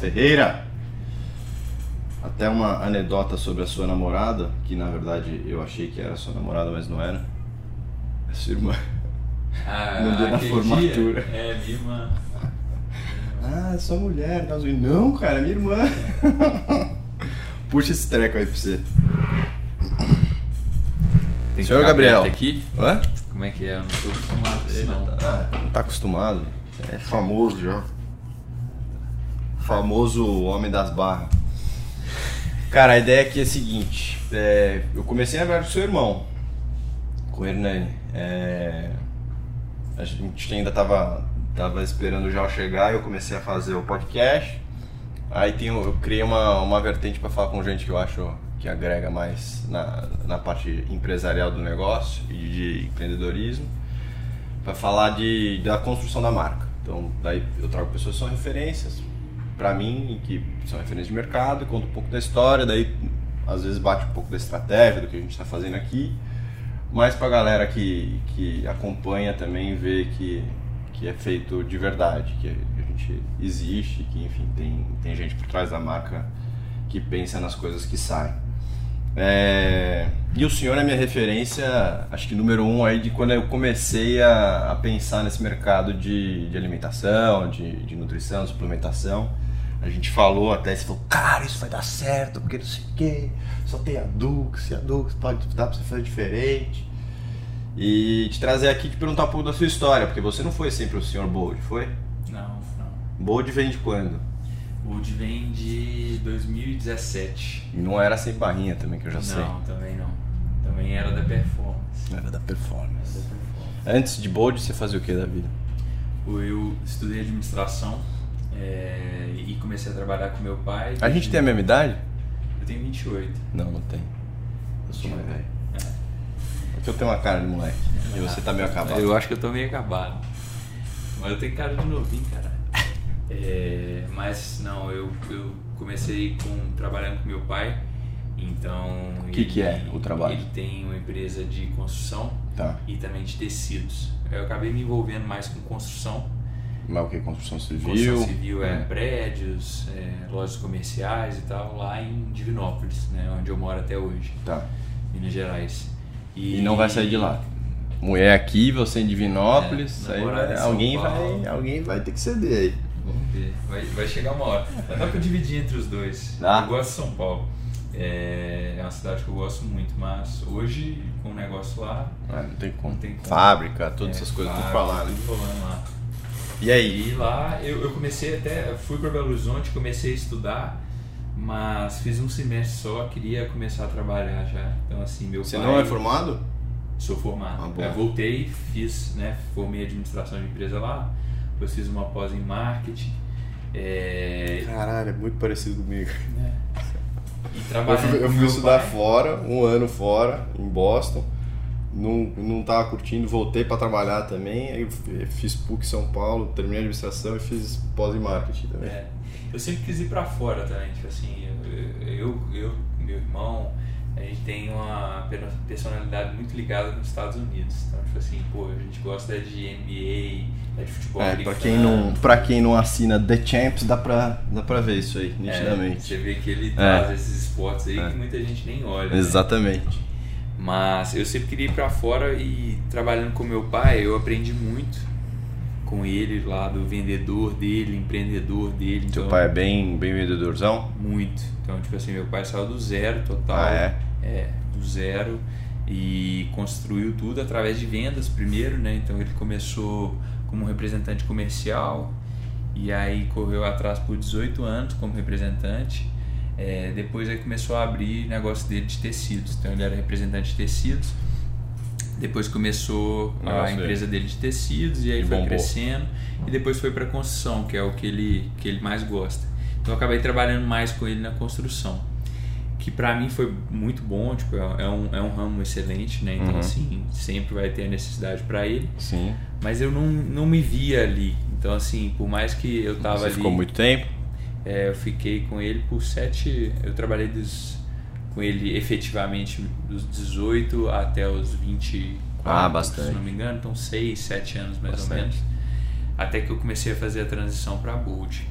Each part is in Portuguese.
Ferreira. Até uma anedota sobre a sua namorada, que na verdade eu achei que era sua namorada, mas não era. É sua irmã. Ah, No dia da aquele formatura. dia, É, minha irmã. Ah, é sua mulher. Nós- Não, cara, é minha irmã. Puxa esse treco aí pra você. Tem Senhor Gabriel. aqui? Hã? Como é que é? Eu não tô acostumado isso, não. Ah, não tá acostumado. É famoso já. Famoso homem das barras. Cara, a ideia aqui é a seguinte. é, eu comecei a ver com seu irmão. Com o Hernani. É, a gente ainda tava, tava esperando já chegar e eu comecei a fazer o podcast. Aí tem, eu criei uma, uma vertente para falar com gente que eu acho que agrega mais na, na parte empresarial do negócio e de empreendedorismo para falar de, da construção da marca. Então, daí eu trago pessoas que são referências para mim, que são referências de mercado, conto um pouco da história, daí às vezes bate um pouco da estratégia, do que a gente está fazendo aqui, mas para a galera que, que acompanha também ver que, que é feito de verdade, que a gente existe, que enfim, tem, tem gente por trás da marca que pensa nas coisas que saem. É, E o senhor é minha referência, acho que número um aí de quando eu comecei a, a pensar nesse mercado de, de alimentação, de, de nutrição, suplementação. A gente falou até, você falou, cara, isso vai dar certo, porque não sei o quê, só tem a Dux, e a Dux pode dar pra você fazer diferente. E te trazer aqui e te perguntar um pouco da sua história, porque você não foi sempre o senhor Bold, foi? Não, não. Bold vem de quando? Wood vem de 2017. E não era sem barrinha também, que eu já sei. Não, também não. Também era da performance. Era da Era performance. da performance. Antes de Bold, você fazia o que da vida? Eu estudei administração é, e comecei a trabalhar com meu pai. A gente tem a mesma idade? Eu tenho 28. Não, não tem. Eu sou mais velho. É. Porque eu tenho uma cara de moleque. E você tá meio acabado. Eu acho que eu tô meio acabado. Mas eu tenho cara de novinho, cara. É, mas não, eu, eu comecei com, trabalhando com meu pai. Então. O que que é o trabalho? Ele tem uma empresa de construção Tá. e também de tecidos. Eu acabei me envolvendo mais com construção. Mas o que? Construção civil? Construção civil é, É. prédios, é, lojas comerciais e tal, lá em Divinópolis, né, onde eu moro até hoje, Tá. Minas Gerais. E não vai sair de lá. Mulher aqui, você em Divinópolis. É, aí vai- alguém, Paulo. vai, alguém vai ter que ceder aí. Vamos ver, vai, vai chegar uma hora. Mas dá pra dividir entre os dois. Dá? Eu gosto de São Paulo. É, é uma cidade que eu gosto muito, mas hoje, com o negócio lá, Ah, não tem como. Não tem como. Fábrica, todas é, essas coisas pra lá, né? E aí? E lá eu, eu comecei até, fui para Belo Horizonte, comecei a estudar, mas fiz um semestre só, queria começar a trabalhar já. Então assim, meu Você pai... não é formado? Sou formado. Ah. Eu voltei, fiz, né, formei administração de empresa lá, depois fiz uma pós em marketing. É, Caralho, é muito parecido comigo. e Eu fui, eu fui estudar pai. fora, um ano fora, em Boston. Não, não tava curtindo, voltei para trabalhar também. Aí fiz PUC São Paulo, terminei a administração e fiz pós em marketing também. É, eu sempre quis ir pra fora também, tipo assim, eu, eu, eu meu irmão, a gente tem uma per- personalidade muito ligada nos Estados Unidos. Então, tipo assim, pô, a gente gosta de NBA, é de futebol É, americano. pra quem, não, pra quem não assina The Champs, dá pra, dá pra ver isso aí, É, nitidamente. você vê que ele traz esses esportes aí É. que muita gente nem olha. né? Mas eu sempre queria ir pra fora e trabalhando com meu pai, eu aprendi muito com ele lá do vendedor dele, empreendedor dele. Seu então- pai é bem, bem vendedorzão? Muito. Então, tipo assim, meu pai saiu do zero total. Ah, é? É, do zero. E construiu tudo através de vendas primeiro, né? Então ele começou como representante comercial e aí correu atrás por 18 anos como representante. É, depois aí começou a abrir negócio dele de tecidos. Então ele era representante de tecidos. Depois começou a empresa dele de tecidos e aí E foi bombou. crescendo e depois foi para construção, que é o que ele que ele mais gosta. Então eu acabei trabalhando mais com ele na construção, que para mim foi muito bom, tipo, é é um, é um ramo excelente, né? Então Uhum. assim, sempre vai ter a necessidade para ele, Sim. mas eu não, não me via ali. Então assim, por mais que eu tava Você ali, ficou muito tempo? É, eu fiquei com ele por sete, eu trabalhei dos, com ele efetivamente dos 18 até os 24, Ah, bastante. se não me engano, então 6, 7 anos mais Bastante. ou menos. Até que eu comecei a fazer a transição para Bold.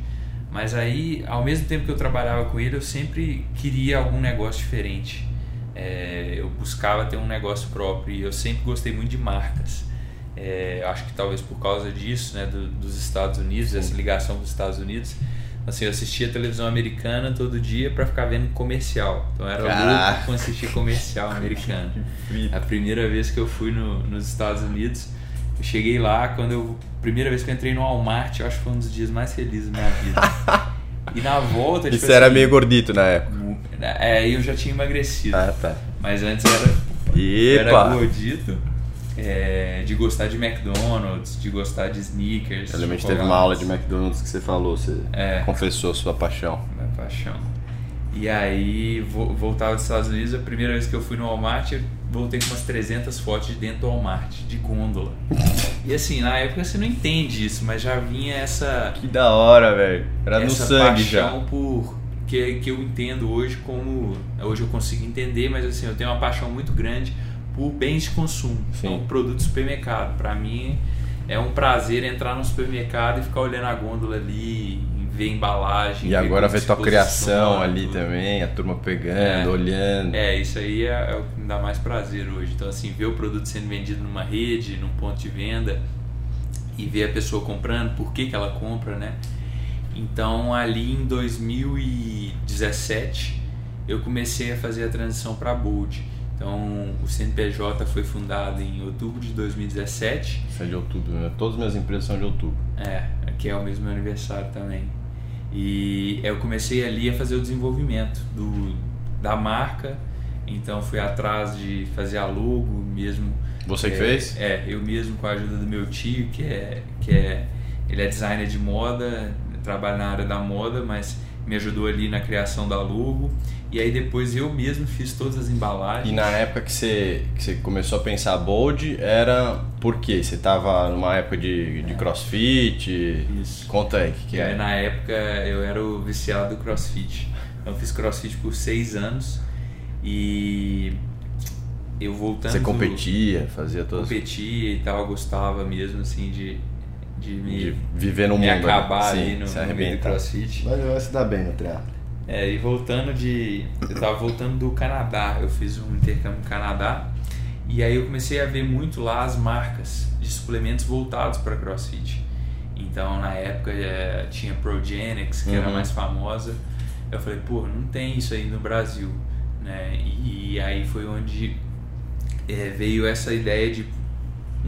Mas aí, ao mesmo tempo que eu trabalhava com ele, eu sempre queria algum negócio diferente. É, eu buscava ter um negócio próprio e eu sempre gostei muito de marcas. É, acho que talvez por causa disso, né, do, dos Estados Unidos, Sim. essa ligação com os Estados Unidos. Assim, eu assistia televisão americana todo dia para ficar vendo comercial. Então era Caraca. louco com assistir comercial americano. A primeira vez que eu fui no, nos Estados Unidos, eu cheguei lá, quando eu. Primeira vez que eu entrei no Walmart, eu acho que foi um dos dias mais felizes da minha vida. e na volta. Tipo, Você era assim, meio gordito na época. É, eu já tinha emagrecido. Ah, tá. Mas antes era. Epa. Era gordito. É, de gostar de McDonald's, de gostar de sneakers. Realmente teve uma aula de McDonald's que você falou, você é, confessou sua paixão. Minha paixão. E aí, voltava dos Estados Unidos, a primeira vez que eu fui no Walmart, eu voltei com umas 300 fotos de dentro do Walmart, de gôndola. e assim, na época você não entende isso, mas já vinha essa. Que da hora, velho. Era no sangue já. por que, que eu entendo hoje como. Hoje eu consigo entender, mas assim, eu tenho uma paixão muito grande por bens de consumo. Sim. Então, produto de supermercado. Para mim é um prazer entrar no supermercado e ficar olhando a gôndola ali, ver embalagem. E agora ver tua criação ali também, a turma pegando, é, olhando. É, isso aí é, é, o que me dá mais prazer hoje. Então, assim, ver o produto sendo vendido numa rede, num ponto de venda e ver a pessoa comprando, por que, que ela compra, né? Então, ali em 2017, eu comecei a fazer a transição para Bold. Então, o CNPJ foi fundado em outubro de 2017. Isso é de outubro, né? Todas as minhas empresas são de outubro. É, que é o mesmo meu aniversário também. E eu comecei ali a fazer o desenvolvimento do, da marca. Então, fui atrás de fazer a logo mesmo. Você que é, fez? É, eu mesmo com a ajuda do meu tio, que é, que é ele é designer de moda, trabalha na área da moda, mas me ajudou ali na criação da logo. E aí depois eu mesmo fiz todas as embalagens. E na época que você, que você começou a pensar bold, era por quê? Você estava numa época de, de é. crossfit? Isso. Conta aí o que, que é. Na época eu era o viciado do crossfit. Então, eu fiz crossfit por seis anos e eu voltando... Você competia, fazia todas... Competia e tal, gostava mesmo assim de de me de viver no me mundo, né? acabar ali no, no meio do crossfit. Mas vai se dar bem no triatlo. É, e voltando de. Eu tava voltando do Canadá, eu fiz um intercâmbio no Canadá e aí eu comecei a ver muito lá as marcas de suplementos voltados para crossfit. Então na época é, tinha Progenics, que uhum. era mais famosa. Eu falei, pô, não tem isso aí no Brasil. Né? E, e aí foi onde é, veio essa ideia de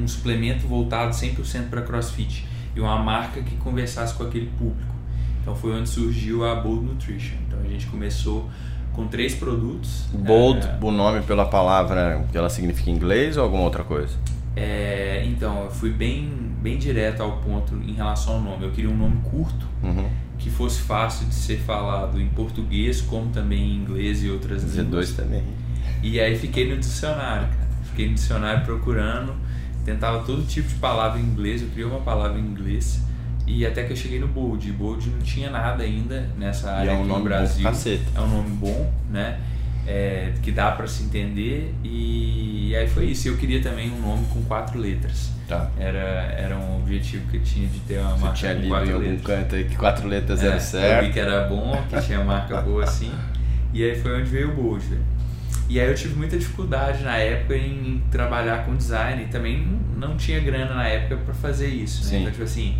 um suplemento voltado 100% para CrossFit e uma marca que conversasse com aquele público. Então foi onde surgiu a Bold Nutrition. Então a gente começou com três produtos. Bold, é, o nome pela palavra que ela significa em inglês ou alguma outra coisa? É, então, eu fui bem, bem direto ao ponto em relação ao nome. Eu queria um nome curto, uhum. que fosse fácil de ser falado em português, como também em inglês e outras Z2 línguas. também. E aí fiquei no dicionário, cara. Fiquei no dicionário procurando tentava todo tipo de palavra em inglês, eu criei uma palavra em inglês e até que eu cheguei no Bold. Bold não tinha nada ainda nessa área e é um nome no Brasil. Bom é um nome bom, né? É, que dá para se entender e, e, aí foi isso. Eu queria também um nome com quatro letras. Tá. Era, era um objetivo que eu tinha de ter uma Você marca tinha com lido quatro em algum letras. canto aí que quatro letras é, eram certo. Eu vi que era bom, que tinha marca boa assim. E aí foi onde veio o Bold. E aí eu tive muita dificuldade na época em trabalhar com design e também não tinha grana na época para fazer isso. Né? Então, tipo assim,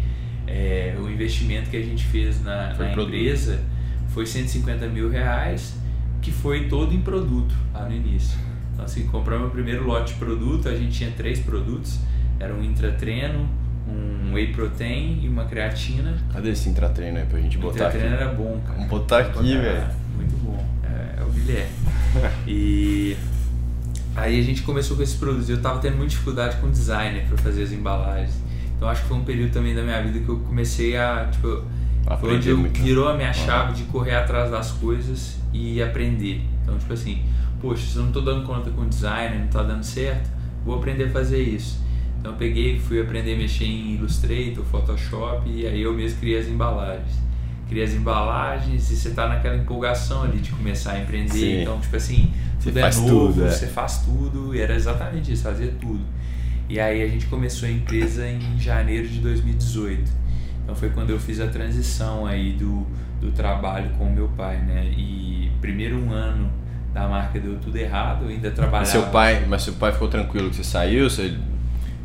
é, o investimento que a gente fez na, na empresa foi 150 mil reais, que foi todo em produto lá no início. Então, assim, compramos o primeiro lote de produto, a gente tinha três produtos, era um intratreino, um whey protein e uma creatina. Cadê esse intratreino aí pra gente botar aqui? O intratreino era bom, cara. Vamos botar aqui, velho. Muito bom. É, é o Guilherme. e aí a gente começou com esses produtos. Eu estava tendo muita dificuldade com designer para fazer as embalagens. Então acho que foi um período também da minha vida que eu comecei a, tipo, foi onde eu, muito. virou a minha chave de correr atrás das coisas e aprender. Então, tipo assim, poxa, se eu não estou dando conta com designer, não está dando certo, vou aprender a fazer isso. Então eu peguei, fui aprender a mexer em Illustrator, Photoshop e aí eu mesmo criei as embalagens cria as embalagens e você tá naquela empolgação ali de começar a empreender. Sim. Então, tipo assim, tudo você é faz novo, tudo, é. você faz tudo, e era exatamente isso, fazia tudo. E aí a gente começou a empresa em janeiro de 2018. Então foi quando eu fiz a transição aí do, do trabalho com o meu pai, né? E primeiro um ano da marca deu tudo errado, eu ainda trabalhava. Mas seu pai, mas seu pai ficou tranquilo que você saiu? Você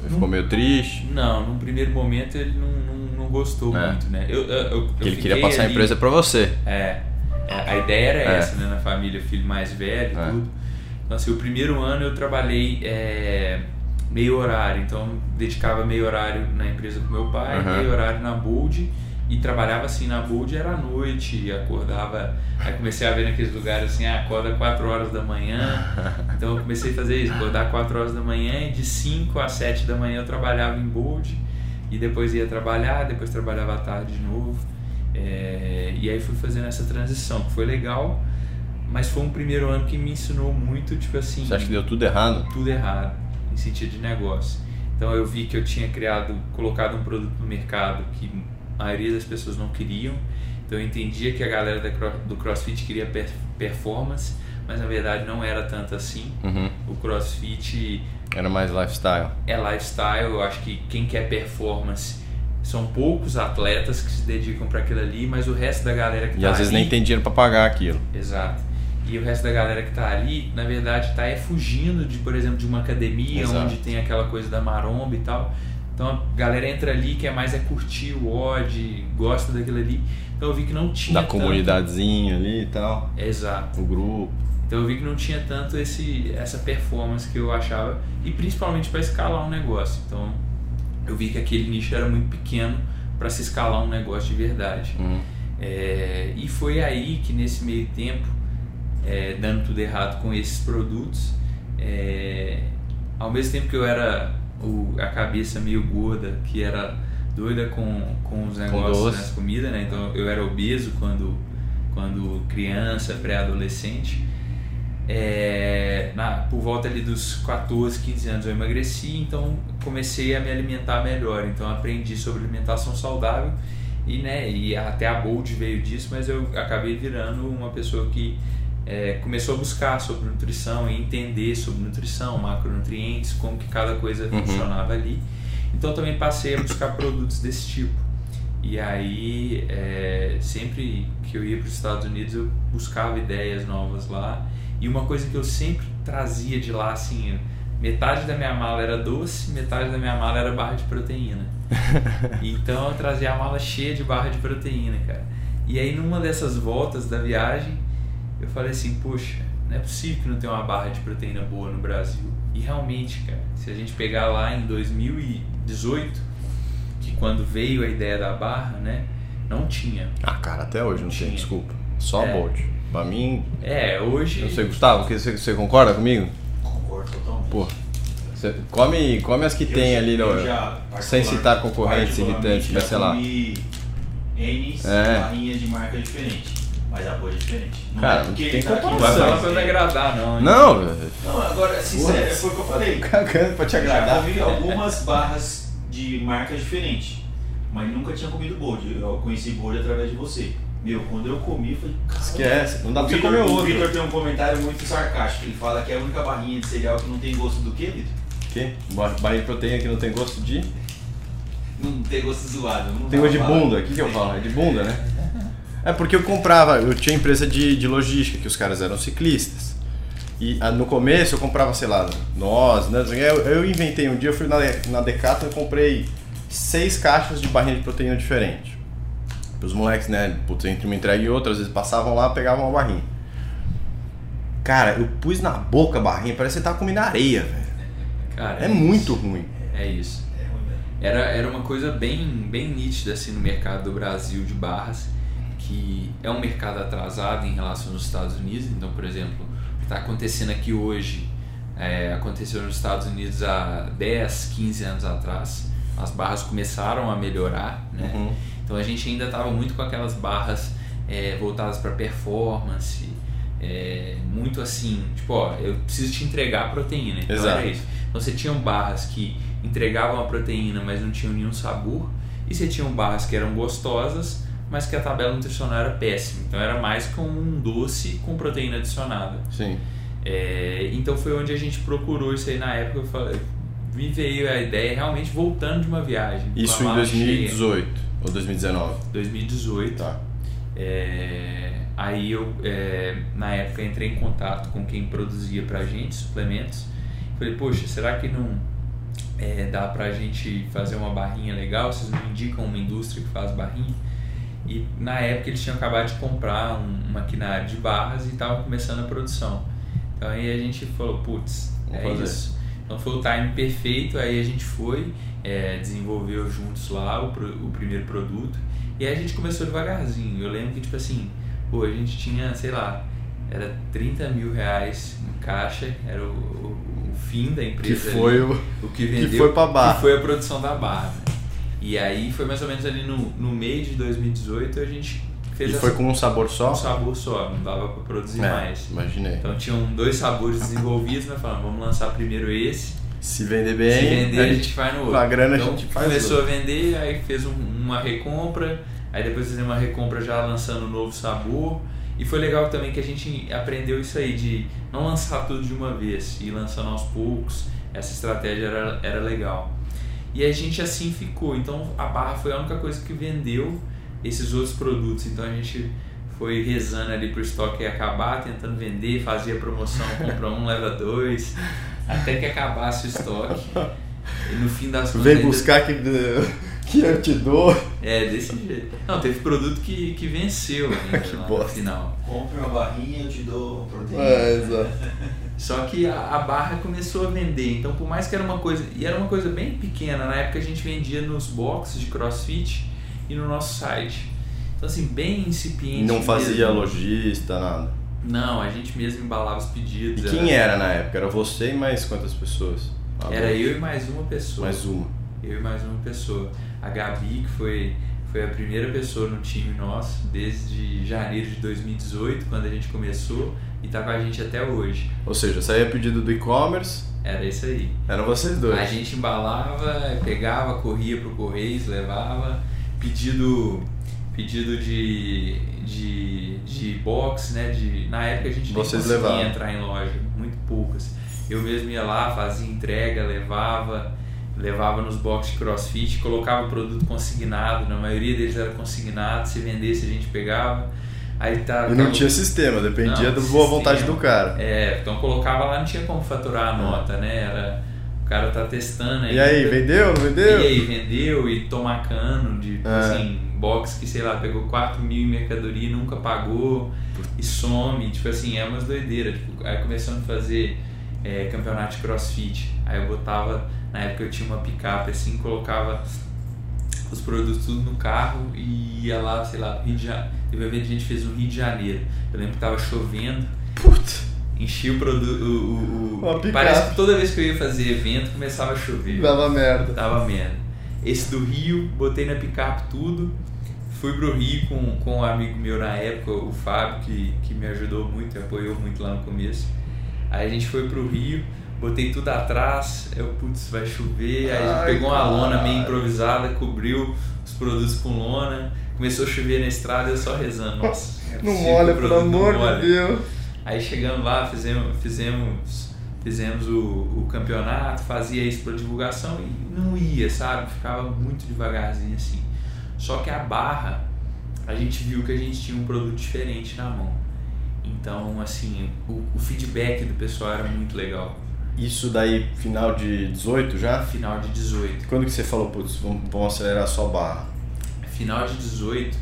ficou meio triste? Não, num primeiro momento ele não gostou É. muito, né? Eu, eu, eu, ele queria passar a ali- empresa pra você. É, a a ideia era É. essa, né? Na família, filho mais velho e É. tudo. Então, assim, o primeiro ano eu trabalhei é, meio horário. Então, dedicava meio horário na empresa com meu pai, Uhum. meio horário na Bold. E trabalhava assim na Bold, era à noite, acordava. Aí comecei a ver naqueles lugares assim, ah, acorda 4 horas da manhã. Então eu comecei a fazer isso, acordar 4 horas da manhã e de 5 a 7 da manhã eu trabalhava em Bold. E depois ia trabalhar, depois trabalhava à tarde de novo. É, e aí fui fazendo essa transição, que foi legal, mas foi um primeiro ano que me ensinou muito, tipo assim, Você acha que deu tudo errado? tudo errado, em sentido de negócio. Então eu vi que eu tinha criado, colocado um produto no mercado que a maioria das pessoas não queriam. Então eu entendia que a galera do CrossFit queria per- performance, mas na verdade não era tanto assim. Uhum. O CrossFit Era mais lifestyle. é lifestyle, eu acho que quem quer performance são poucos atletas que se dedicam para aquilo ali, mas o resto da galera que E tá às vezes ali, nem tem dinheiro pra pagar aquilo. Exato. E o resto da galera que tá ali, na verdade, tá é fugindo de, por exemplo, de uma academia Exato. onde tem aquela coisa da maromba e tal. Então a galera entra ali, quer mais é curtir o odd, gosta daquilo ali. Então eu vi que não tinha Da tanto- comunidadezinha ali e tal. Exato. O grupo. Então eu vi que não tinha tanto esse, essa performance que eu achava, e principalmente para escalar um negócio. Então eu vi que aquele nicho era muito pequeno para se escalar um negócio de verdade. Uhum. É, e foi aí que nesse meio tempo, é, dando tudo errado com esses produtos, é, ao mesmo tempo que eu era o- a cabeça meio gorda, que era doida com, com os negócios das comidas, né? Então eu era obeso quando, quando criança, pré-adolescente. É, na, por volta ali dos 14, 15 anos eu emagreci, então comecei a me alimentar melhor. Então aprendi sobre alimentação saudável e, né, e até a Bold veio disso, mas eu acabei virando uma pessoa que é, começou a buscar sobre nutrição e entender sobre nutrição, macronutrientes, como que cada coisa Uhum. funcionava ali. Então também passei a buscar produtos desse tipo. E aí, é, sempre que eu ia para os Estados Unidos, eu buscava ideias novas lá. E uma coisa que eu sempre trazia de lá, assim, metade da minha mala era doce, metade da minha mala era barra de proteína. então eu trazia a mala cheia de barra de proteína, cara. E aí, numa dessas voltas da viagem, eu falei assim: poxa, não é possível que não tenha uma barra de proteína boa no Brasil. E realmente, cara, se a gente pegar lá em 2018, que quando veio a ideia da barra, né, não tinha. Ah, cara, até hoje não tem Tinha. desculpa. Só É. Bolt. Pra mim, É, hoje. eu sei, Gustavo, que você, você concorda comigo? Concordo totalmente. Pô, você come, come as que tem Eu- ali, no, eu já, sem citar concorrentes irritantes, já mas sei lá. comi N's É. barrinhas de marca diferente. Mas a boa é diferente. Não Cara, é porque tem tá aqui, Não vai comparação. falar pra me agradar, não. hein? Não. Não, agora, sincero, foi o que eu falei. cagando pra te Já agradar. comi algumas barras de marcas diferentes, mas nunca tinha comido Bold. Eu conheci Bold através de você. Meu, quando eu comi, falei. Esquece, não dá O pra você comer O outro. Vitor tem um comentário muito sarcástico. Ele fala que é a única barrinha de cereal que não tem gosto do quê, Vitor? Que? Barra de proteína que não tem gosto de. Não tem gosto zoado. Não Tem gosto de falar. bunda, o que, que eu falo? É de bunda, né? É porque eu comprava, eu tinha empresa de, de logística, que os caras eram ciclistas. E ah, no começo eu comprava, sei lá, nós, né? Eu, eu inventei um dia, eu fui na, na Decathlon e comprei seis caixas de barrinha de proteína diferente. Os moleques, né, putz, entre uma entrega e outra, às vezes passavam lá pegavam uma barrinha. Cara, eu pus na boca a barrinha, parece que você tava comendo areia, velho. Cara, É muito ruim. É isso. É. Era, era uma coisa bem, bem nítida assim no mercado do Brasil de barras, que é um mercado atrasado em relação aos Estados Unidos. Então, por exemplo, o que está acontecendo aqui hoje é, aconteceu nos Estados Unidos há 10, 15 anos atrás. As barras começaram a melhorar, né? Uhum. Então a gente ainda estava muito com aquelas barras é, voltadas para performance, é, muito assim, tipo, ó, eu preciso te entregar a proteína. Então Exato. era isso. Então você tinha barras que entregavam a proteína, mas não tinham nenhum sabor, e você tinha barras que eram gostosas, mas que a tabela nutricional era péssima. Então era mais como um doce com proteína adicionada. Sim. É, então foi onde a gente procurou isso aí na época. Eu falei, me veio a ideia realmente voltando de uma viagem. Isso em mala cheia. 2018. Ou 2019? 2018. Tá. É, aí eu, é, na época, entrei em contato com quem produzia pra gente suplementos. Falei, poxa, será que não é, dá pra gente fazer uma barrinha legal? Vocês não indicam uma indústria que faz barrinha? E na época eles tinham acabado de comprar um maquinário de barras e estavam começando a produção. Então aí a gente falou, putz, é fazer. isso. Então foi o time perfeito, aí a gente foi, é, desenvolveu juntos lá o, o primeiro produto. E aí a gente começou devagarzinho. Eu lembro que, tipo assim, pô, a gente tinha, sei lá, era 30 mil reais no caixa, era o, o- o fim da Que empresa. foi ali, o. o que vendeu. foi pra barra. Que foi a produção da barra. né? E aí foi mais ou menos ali no, no meio de 2018 a gente fez E essa- foi com um sabor só? um sabor só, não dava pra produzir É, mais. Imaginei. Então tinham dois sabores desenvolvidos, mas falamos, vamos lançar primeiro esse, Se vender bem, se vender a a gente gente vai no outro. com a grana a então, gente faz começou outro. a vender, aí fez um- uma recompra, aí depois fizemos uma recompra já lançando um novo sabor. E foi legal também que a gente aprendeu isso aí, de não lançar tudo de uma vez, ir lançando aos poucos. Essa estratégia era, era legal. E a gente assim ficou. Então a barra foi a única coisa que vendeu esses outros produtos. Então a gente foi rezando ali pro estoque acabar, tentando vender, fazia promoção, compra um, leva dois, até que acabasse o estoque. E no fim das contas. Vem ainda- buscar que, que eu te dou. É, desse jeito. Não, teve produto que, que venceu ainda Que lá no bosta. final. Compre uma barrinha, eu te dou proteína. É, exato. Só que a, a barra começou a vender. Então, por mais que era uma coisa. E era uma coisa bem pequena. Na época a gente vendia nos boxes de crossfit e no nosso site. Então, assim, bem incipiente. Não fazia mesmo. lojista, nada. Não, a gente mesmo embalava os E pedidos. quem era na época? Era você e mais quantas pessoas? Ah, Era bom. eu e mais uma pessoa. Mais uma. Eu e mais uma pessoa. A Gabi, que foi, foi a primeira pessoa no time nosso desde janeiro de 2018, quando a gente começou, e tá com a gente até hoje. Ou seja, saía pedido do e-commerce, Era isso aí. eram vocês dois. A gente embalava, pegava, corria pro Correios, levava, pedido, pedido de, de, de box, né? De, na época a gente nem Vocês conseguia levavam. entrar em loja, muito poucas. Eu mesmo ia lá, fazia entrega, levava, levava nos boxes de crossfit, colocava o produto consignado, na maioria deles era consignado, se vendesse a gente pegava. Aí tá, E não tinha sistema, dependia Não, da boa sistema. vontade do cara. É, então colocava lá, não tinha como faturar a nota, né? Era, o cara tá testando E aí, vendeu, não vendeu? E aí, vendeu e tomar cano de, É. assim, box que, sei lá, pegou 4 mil em mercadoria e nunca pagou e some, tipo assim, é umas doideiras. Tipo, aí começamos a fazer é, campeonato de crossfit. Aí eu botava, na época eu tinha uma picape assim, colocava os produtos tudo no carro e ia lá, sei lá, Rio de Janeiro. Teve um evento que a gente fez no Rio de Janeiro. Eu lembro que tava chovendo, Puta, enchi o produto. O, o, parece que toda vez que eu ia fazer evento começava a chover. dava merda. Tava merda. Esse do Rio, botei na picape tudo. Fui pro Rio com, com um amigo meu na época, o Fábio, que, que me ajudou muito, apoiou muito lá no começo. Aí a gente foi pro Rio, botei tudo atrás, eu, putz, vai chover. Aí a gente Ai, pegou uma lona meio improvisada, cobriu os produtos com lona. Começou a chover na estrada, eu só rezando. Nossa, Não possível molha, que o pelo amor de Deus. Aí chegamos lá, fizemos, fizemos, fizemos o, o campeonato, fazia isso para divulgação e não ia, sabe? Ficava muito devagarzinho assim. Só que a barra, a gente viu que a gente tinha um produto diferente na mão. Então, assim, o, o feedback do pessoal era muito legal. Isso daí, final de 18 já? Final de 18. Quando que você falou, putz, vamos, vamos acelerar só barra? Final de 18,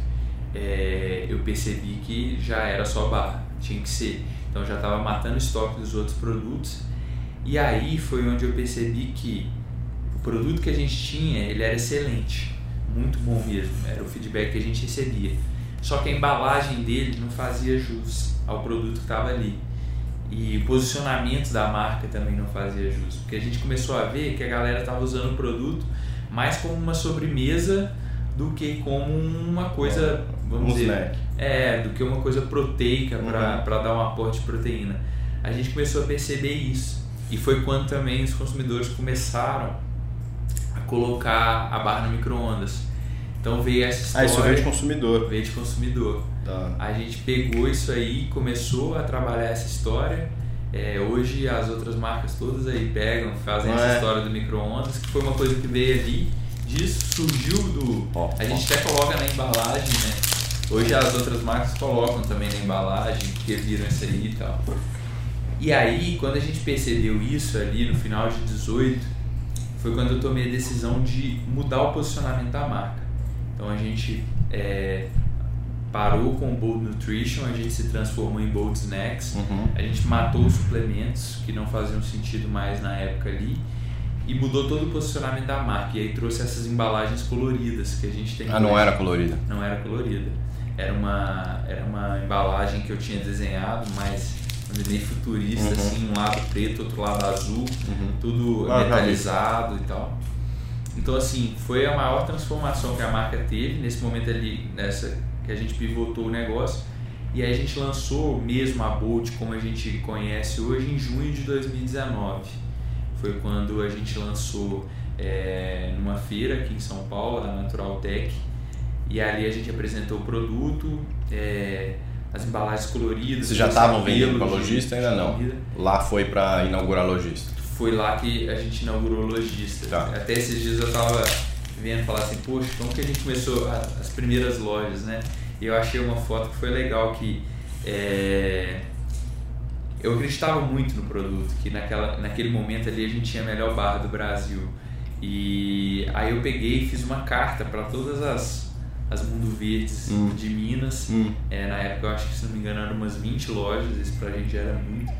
é, eu percebi que já era só barra, tinha que ser. Então já estava matando o estoque dos outros produtos. E aí foi onde eu percebi que o produto que a gente tinha, ele era excelente, muito bom mesmo, era o feedback que a gente recebia. Só que a embalagem dele não fazia jus ao produto que estava ali. E o posicionamento da marca também não fazia jus, porque a gente começou a ver que a galera estava usando o produto mais como uma sobremesa do que como uma coisa, vamos Um dizer, snack. é, do que uma coisa proteica para Uhum. para dar um aporte de proteína. A gente começou a perceber isso. E foi quando também os consumidores começaram a colocar a barra no micro-ondas. Então veio essa Ah, história. isso veio de consumidor. veio de consumidor. Tá. A gente pegou isso aí, começou a trabalhar essa história. É, hoje as outras marcas todas aí pegam, fazem Não essa é? história do micro-ondas, que foi uma coisa que veio ali disso surgiu do. A gente até coloca na embalagem, né? Hoje as outras marcas colocam também na embalagem, porque viram isso aí e tal. E aí, quando a gente percebeu isso ali no final de 18, foi quando eu tomei a decisão de mudar o posicionamento da marca. Então a gente é, parou com o Bold Nutrition, a gente se transformou em Bold Snacks, Uhum. a gente matou os suplementos que não faziam sentido mais na época ali e mudou todo o posicionamento da marca. E aí trouxe essas embalagens coloridas que a gente tem Ah, não era colorida. Não era colorida. Era uma, era uma embalagem que eu tinha desenhado, mas bem futurista, Uhum. assim, um lado preto, outro lado azul, Uhum. tudo Ah, metalizado e tal. Então, assim, foi a maior transformação que a marca teve nesse momento ali, nessa que a gente pivotou o negócio. E aí a gente lançou mesmo a Bolt como a gente conhece hoje em junho de 2019. Foi quando a gente lançou é, numa feira aqui em São Paulo, a Natural Tech. E ali a gente apresentou o produto, é, as embalagens coloridas. Vocês já estavam vendendo de- lojista ainda não? Lá foi pra inaugurar lojista. foi lá que a gente inaugurou lojista. Tá. Até esses dias eu tava vendo falar assim, poxa, como que a gente começou a- as primeiras lojas, né? E eu achei uma foto que foi legal que é, eu acreditava muito no produto, que naquela, naquele momento ali a gente tinha a melhor barra do Brasil. E aí eu peguei e fiz uma carta para todas as, as Mundo Verdes Hum. de Minas. Hum. É, na época eu acho que se não me engano eram umas 20 lojas, isso pra gente já era muito.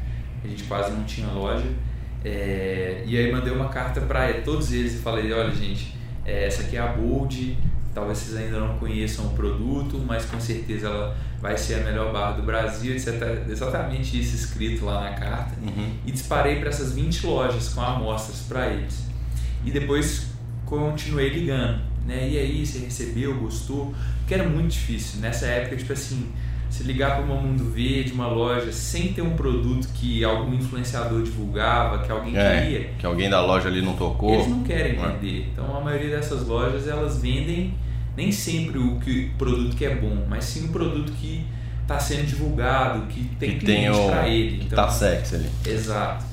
A gente quase não tinha loja. É, e aí mandei uma carta para todos eles e falei, olha gente, é, essa aqui é a Bold, talvez vocês ainda não conheçam o produto, mas com certeza ela vai ser a melhor barra do Brasil, etc. Exatamente isso escrito lá na carta. Uhum. E disparei para essas 20 lojas com amostras para eles. E depois continuei ligando, né? E aí, você recebeu, gostou? Porque era muito difícil. Nessa época, tipo assim, se ligar para uma Mundo Verde, uma loja, sem ter um produto que algum influenciador divulgava, que alguém É, queria, que alguém da loja ali não tocou. eles não querem É. vender. Então a maioria dessas lojas elas vendem nem sempre o que o produto que é bom, mas sim o produto que está sendo divulgado, que tem que cliente para ele. que Então, tá sexy ali. Exato.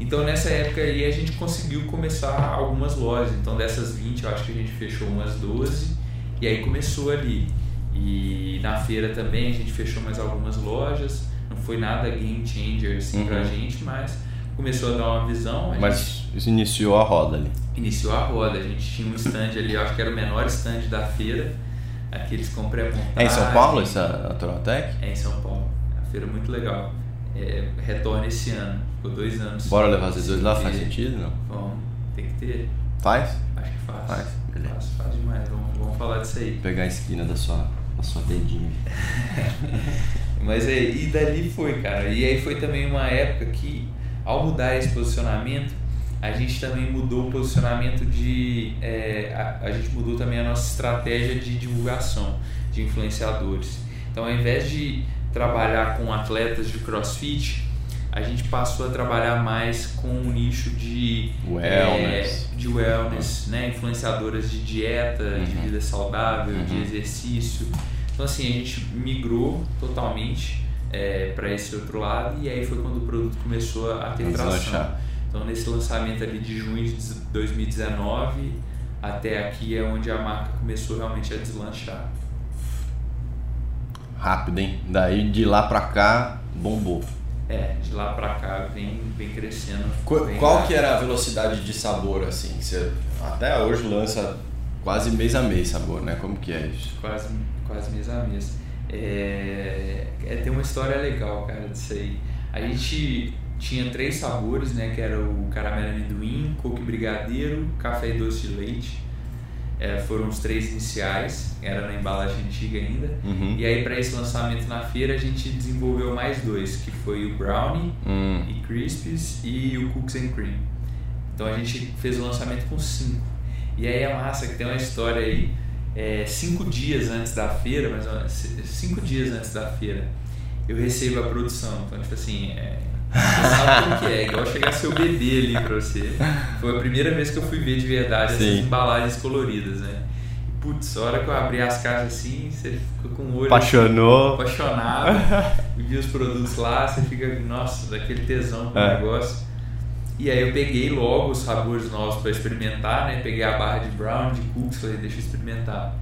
Então nessa época aí a gente conseguiu começar algumas lojas. Então dessas 20 eu acho que a gente fechou umas 12 e aí começou ali. E na feira também a gente fechou mais algumas lojas. Não foi nada game changer assim pra Uhum. gente, mas começou a dar uma visão. Gente Mas isso iniciou a roda ali. Iniciou a roda. A gente tinha um stand ali, acho que era o menor stand da feira. Aqueles com pré-montagem. É em São Paulo essa Natural Tech? É em São Paulo. A feira muito legal. É, retorna esse ano. Ficou dois anos. Bora levar vocês dois lá? Faz sentido? Não? Vamos, tem que ter. Faz? Acho que faz. Faz, beleza. Faz, faz demais. Vamos, vamos falar disso aí. Vou pegar a esquina da sua, da sua dedinha. Mas é, e dali foi, cara. E aí foi também uma época que, ao mudar esse posicionamento, a gente também mudou o posicionamento de. é, a, a gente mudou também a nossa estratégia de divulgação de influenciadores. Então, ao invés de trabalhar com atletas de crossfit, a gente passou a trabalhar mais com um nicho de Wellness. é, de wellness, né? influenciadoras de dieta, de Uhum. vida saudável, de Uhum. exercício. Então assim, a gente migrou totalmente para esse outro lado e aí foi quando o produto começou a ter tração. Então nesse lançamento ali de junho de 2019 até aqui é onde a marca começou realmente a deslanchar. Rápido, hein? Daí de lá pra cá, bombou. É, de lá pra cá vem, vem crescendo. bem Qual rápido. que era a velocidade de sabor, assim? Você até hoje lança quase mês a mês sabor, né? Como que é isso? quase, quase mês a mês. É, é, tem uma história legal, cara, disso aí. A gente tinha três sabores, né? Que era o caramelo amendoim, coco brigadeiro, café e doce de leite. É, foram os três iniciais, era na embalagem antiga ainda. Uhum. E aí, para esse lançamento na feira, a gente desenvolveu mais dois, que foi o brownie Hum. e crispies e o cookies and cream. Então a gente fez o lançamento com cinco. E aí a massa que tem uma história aí, é, cinco dias antes da feira, c- cinco dias antes da feira, eu recebo a produção. Então, tipo assim, é, você sabe como que é, igual chegar seu bebê ali pra você. Foi a primeira vez que eu fui ver de verdade essas Sim. embalagens coloridas, né? E, Putz, a hora que eu abri as caixas assim, você fica com o olho Apaixonou. apaixonado e vi os produtos lá, você fica, nossa, daquele tesão com o É. negócio. E aí eu peguei logo os sabores novos para experimentar, né? Peguei a barra de brown, de cookies, falei, deixa eu experimentar.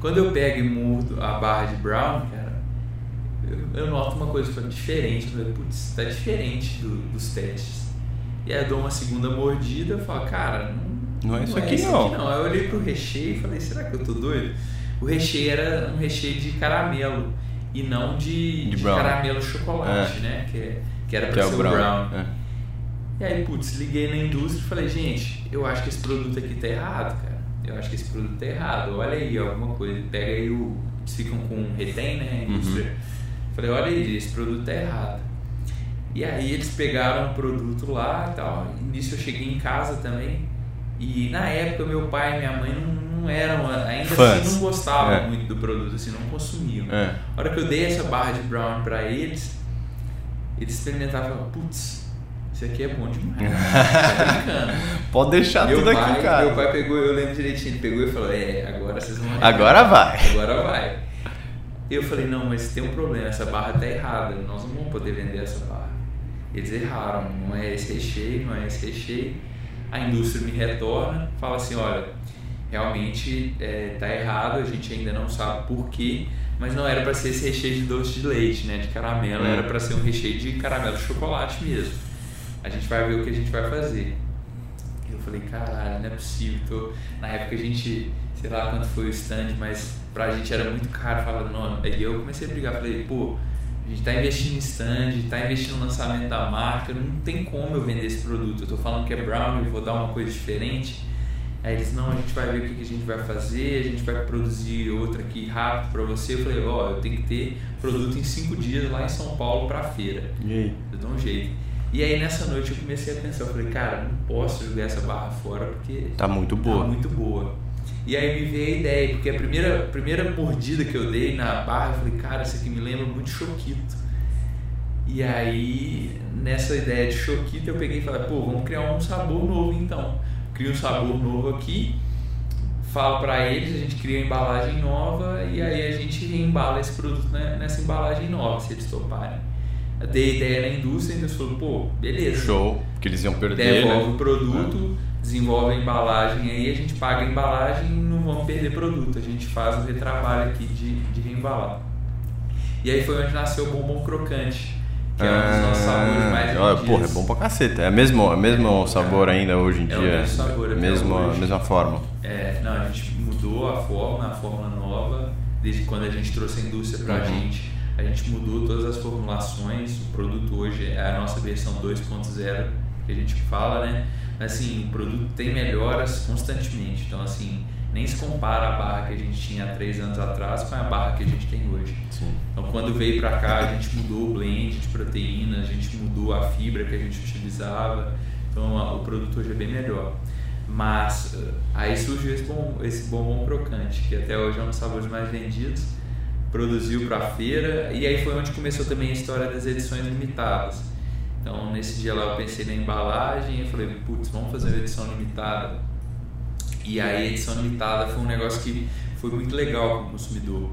Quando eu pego e mudo a barra de brown, cara, eu, eu noto uma coisa diferente. Eu falei, putz, tá diferente do, dos testes. E aí eu dou uma segunda mordida e falo, cara, não, Não é isso não aqui, não. não. Aí eu olhei pro recheio e falei, será que eu tô doido? O recheio era um recheio de caramelo e não de, De de caramelo chocolate, né? Que, é- que era Que pra é ser o brown. brown. É. E aí, putz, liguei na indústria e falei, gente, eu acho que esse produto aqui tá errado, cara. Eu acho que esse produto tá errado. Olha aí alguma coisa. Pega aí o. Eles ficam com retém, né? A indústria. Falei, olha aí, esse produto tá errado. E aí eles pegaram o produto lá e tal. Nisso eu cheguei em casa também. E na época meu pai e minha mãe não, não eram, ainda Fãs. assim não gostavam É. muito do produto, assim, não consumiam. É. A hora que eu dei essa barra de brown pra eles, eles experimentavam e putz, isso aqui é bom demais. tá brincando. Pode deixar meu, tudo pai, aqui, cara. meu pai pegou, eu lembro direitinho, ele pegou e falou, é, agora vocês vão Agora vai. Agora vai. Eu falei, não, mas tem um problema, essa barra tá errada, nós não vamos poder vender essa barra. Eles erraram, não é esse recheio, não é esse recheio. A indústria me retorna, fala assim, olha, realmente é, tá errado, a gente ainda não sabe por quê, mas não era para ser esse recheio de doce de leite, né, de caramelo, era para ser um recheio de caramelo de chocolate mesmo. A gente vai ver o que a gente vai fazer. Eu falei, caralho, não é possível. Tô... Na época a gente, sei lá quanto foi o stand, mas pra gente era muito caro. Falava, não. Aí eu comecei a brigar, falei, pô, a gente tá investindo em stand, tá investindo no lançamento da marca, não tem como eu vender esse produto. Eu tô falando que é brown, eu vou dar uma coisa diferente. Aí eles, não, a gente vai ver o que que a gente vai fazer, a gente vai produzir outra aqui rápido pra você. Eu falei, ó, eu tenho que ter produto em cinco dias lá em São Paulo pra feira. E aí? Eu dou um jeito. E aí nessa noite eu comecei a pensar, eu falei, cara, não posso jogar essa barra fora porque Tá muito boa. tá muito boa. E aí me veio a ideia, porque a primeira, primeira mordida que eu dei na barra, eu falei, cara, isso aqui me lembra muito Choquito. E aí, nessa ideia de Choquito, eu peguei e falei, pô, vamos criar um sabor novo então. Crio um sabor novo aqui, falo pra eles, a gente cria uma embalagem nova e aí a gente reembala esse produto né, nessa embalagem nova, se eles toparem. Eu dei ideia na indústria, então eles falaram, pô, beleza. Show. Porque eles iam perder, Devolve né? o produto, desenvolve a embalagem aí, a gente paga a embalagem e não vamos perder produto. A gente faz o retrabalho aqui de, de reembalar. E aí foi onde nasceu o bombom crocante, que é um dos nossos sabores mais vendidos. Porra, é bom pra caceta. É o mesmo, é o mesmo sabor ainda hoje em É o dia. mesmo sabor até mesmo, hoje. Mesma forma. É, não, a gente mudou a forma, a fórmula nova, desde quando a gente trouxe a indústria pra Uhum. gente. A gente mudou todas as formulações, o produto hoje é a nossa versão 2.0 que a gente fala, né? Assim, o produto tem melhoras constantemente, então assim, nem se compara a barra que a gente tinha há três anos atrás com a barra que a gente tem hoje. Sim. Então, quando veio para cá, a gente mudou o blend de proteínas, a gente mudou a fibra que a gente utilizava. Então, a- o produto hoje é bem melhor. Mas eh, aí surgiu esse, bom, esse bombom crocante, que até hoje é um dos sabores mais vendidos. Produziu para feira e aí foi onde começou também a história das edições limitadas. Então, nesse dia lá eu pensei na embalagem e falei, putz, vamos fazer uma edição limitada. E aí a edição limitada foi um negócio que foi muito legal para o consumidor,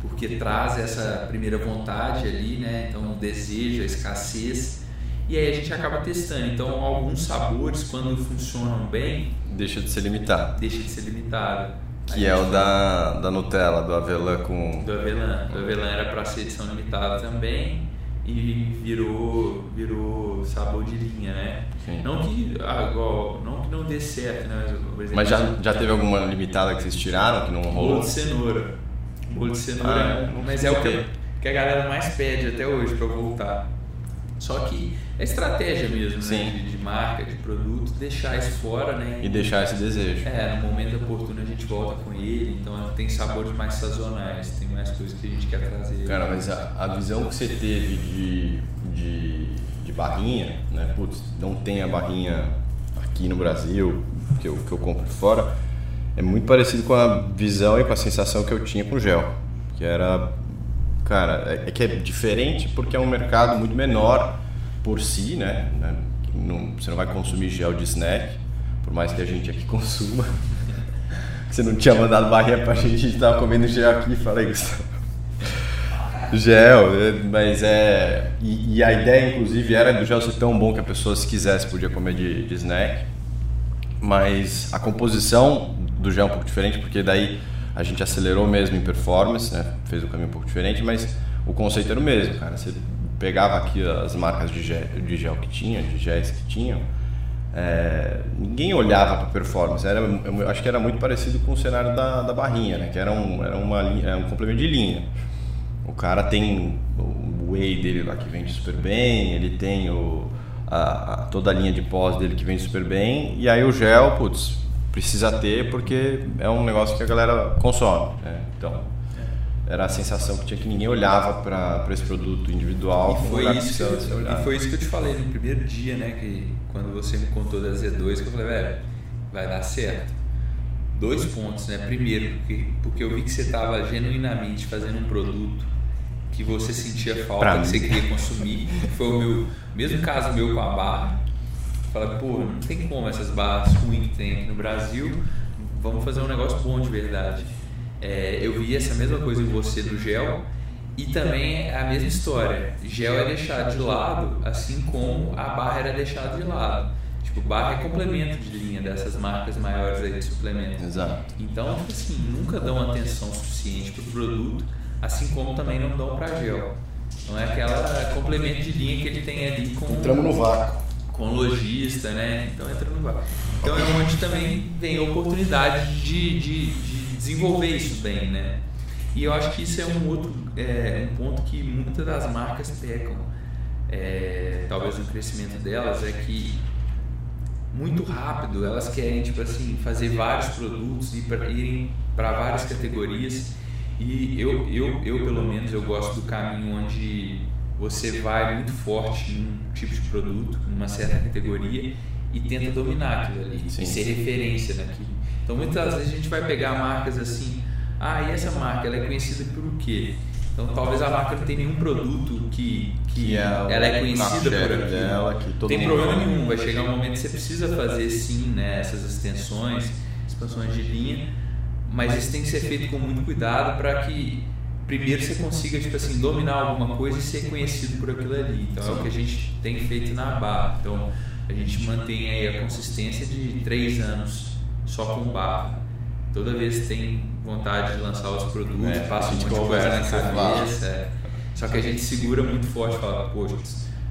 porque traz essa primeira vontade ali, né? Então o desejo, a escassez, e aí a gente acaba testando. Então alguns sabores, quando funcionam bem, Deixa de ser limitado. deixa de ser limitado. Que é o da, da Nutella, do avelã com. do avelã. Do avelã era para ser edição limitada também e virou virou sabor de linha, né? Sim. Não que ah, igual, não que não dê certo, né? Exemplo, Mas já, já teve alguma limitada que vocês tiraram que não Bolo rolou? de cenoura. Bolo de cenoura Ah, é não mas é o que, que a galera mais pede até hoje pra voltar. Só que é estratégia mesmo, Sim. né? De, de marca, de produto, deixar isso fora, né? E deixar esse desejo. É, no momento oportuno a gente volta com ele, então tem sabores mais sazonais, tem mais coisas que a gente quer trazer. Cara, mas a, a visão que você teve de, de, de barrinha, né? Putz, não tem a barrinha aqui no Brasil, que eu, que eu compro fora, é muito parecido com a visão e com a sensação que eu tinha com o gel. Que era. Cara, é, é que é diferente porque é um mercado muito menor por si, né? né? Não- você não vai consumir gel de snack, por mais que a gente aqui consuma. Você não tinha mandado barrinha pra gente, a gente tava comendo gel aqui, fala aí, Gustavo. Gel, é, mas é. E, e, a ideia, inclusive, era do gel ser tão bom que a pessoa, se quisesse, podia comer de, de snack. Mas a composição do gel é um pouco diferente, porque daí a gente acelerou mesmo em performance, né? Fez um caminho um pouco diferente, mas o conceito era o mesmo, cara. Você pegava aqui as marcas de gel, de gel que tinha, de géis que tinham, é, ninguém olhava para performance. Era, eu acho que era muito parecido com o cenário da, da barrinha, né? Que era um, era uma era um complemento de linha. O cara tem o whey dele lá que vende super bem, ele tem o, a, a, toda a linha de pós dele que vende super bem, e aí o gel, putz, precisa ter porque é um negócio que a galera consome. Né? Então, era a sensação que tinha que ninguém olhava para esse produto individual. E foi, isso que eu, e foi isso que eu te falei no primeiro dia, né? Que quando você me contou da Z2, que eu falei, velho, vai dar certo. Dois pontos, né? Primeiro, porque, porque eu vi que você estava genuinamente fazendo um produto que você sentia falta, que você queria consumir. Foi o meu mesmo caso meu com a barra. Falei, pô, não tem como essas barras ruins que tem aqui no Brasil. Vamos fazer um negócio bom de verdade. É, eu vi essa mesma coisa em você do gel e também a mesma história. Gel é deixado de lado, assim como a barra era deixada de lado. Tipo, barra é complemento de linha dessas marcas maiores aí de suplemento. Exato. Então, tipo assim, nunca dão atenção suficiente para o produto, assim como também não dão para gel. Não é aquela complemento de linha que ele tem ali com. Entramos no vácuo. Com lojista, né? Então entra no vácuo. Então é onde também vem a oportunidade de, de, de desenvolver isso bem, né? E eu acho que isso é um outro é, um ponto que muitas das marcas pecam, é, talvez no crescimento delas, é que muito rápido elas querem tipo assim fazer vários produtos e irem para várias categorias e eu, eu, eu pelo menos eu gosto do caminho onde você vai muito forte em um tipo de produto, numa certa categoria e tenta dominar aquilo ali Sim. e ser referência naquilo. Então muitas vezes a gente vai pegar marcas assim, ah, e essa marca ela é conhecida por o quê? Então talvez a marca não tenha nenhum produto que, que, é ela é conhecida por aquilo. Dela, que todo tem problema nenhum, vai chegar um momento que você precisa fazer sim né, essas extensões, expansões de linha, mas isso tem que ser feito com muito cuidado para que primeiro você consiga tipo assim dominar alguma coisa e ser conhecido por aquilo ali. Então é o que a gente tem feito na barra. Então a gente mantém aí a consistência de três anos só com barra. Toda vez que tem vontade de lançar outros produtos, é, passa um monte de coisa na cabeça. É. Só que a gente segura muito forte e fala, poxa,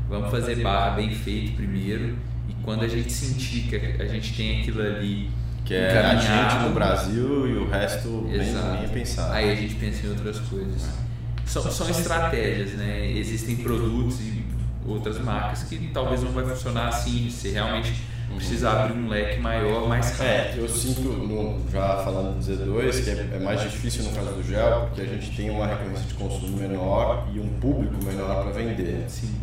vamos fazer barra bem feito primeiro e quando a gente sentir que a gente tem aquilo ali que é a gente no Brasil e o resto exato. nem, pensar. Aí a gente pensa em outras coisas. São, são estratégias, né? Existem produtos e outras marcas que talvez não vai funcionar assim, se realmente precisa abrir um leque maior, mais rápido. É, eu sinto, no, já falando do Z2, que é, é, mais difícil no caso do gel, porque a gente tem uma recorrência de consumo menor e um público menor para vender. Sim.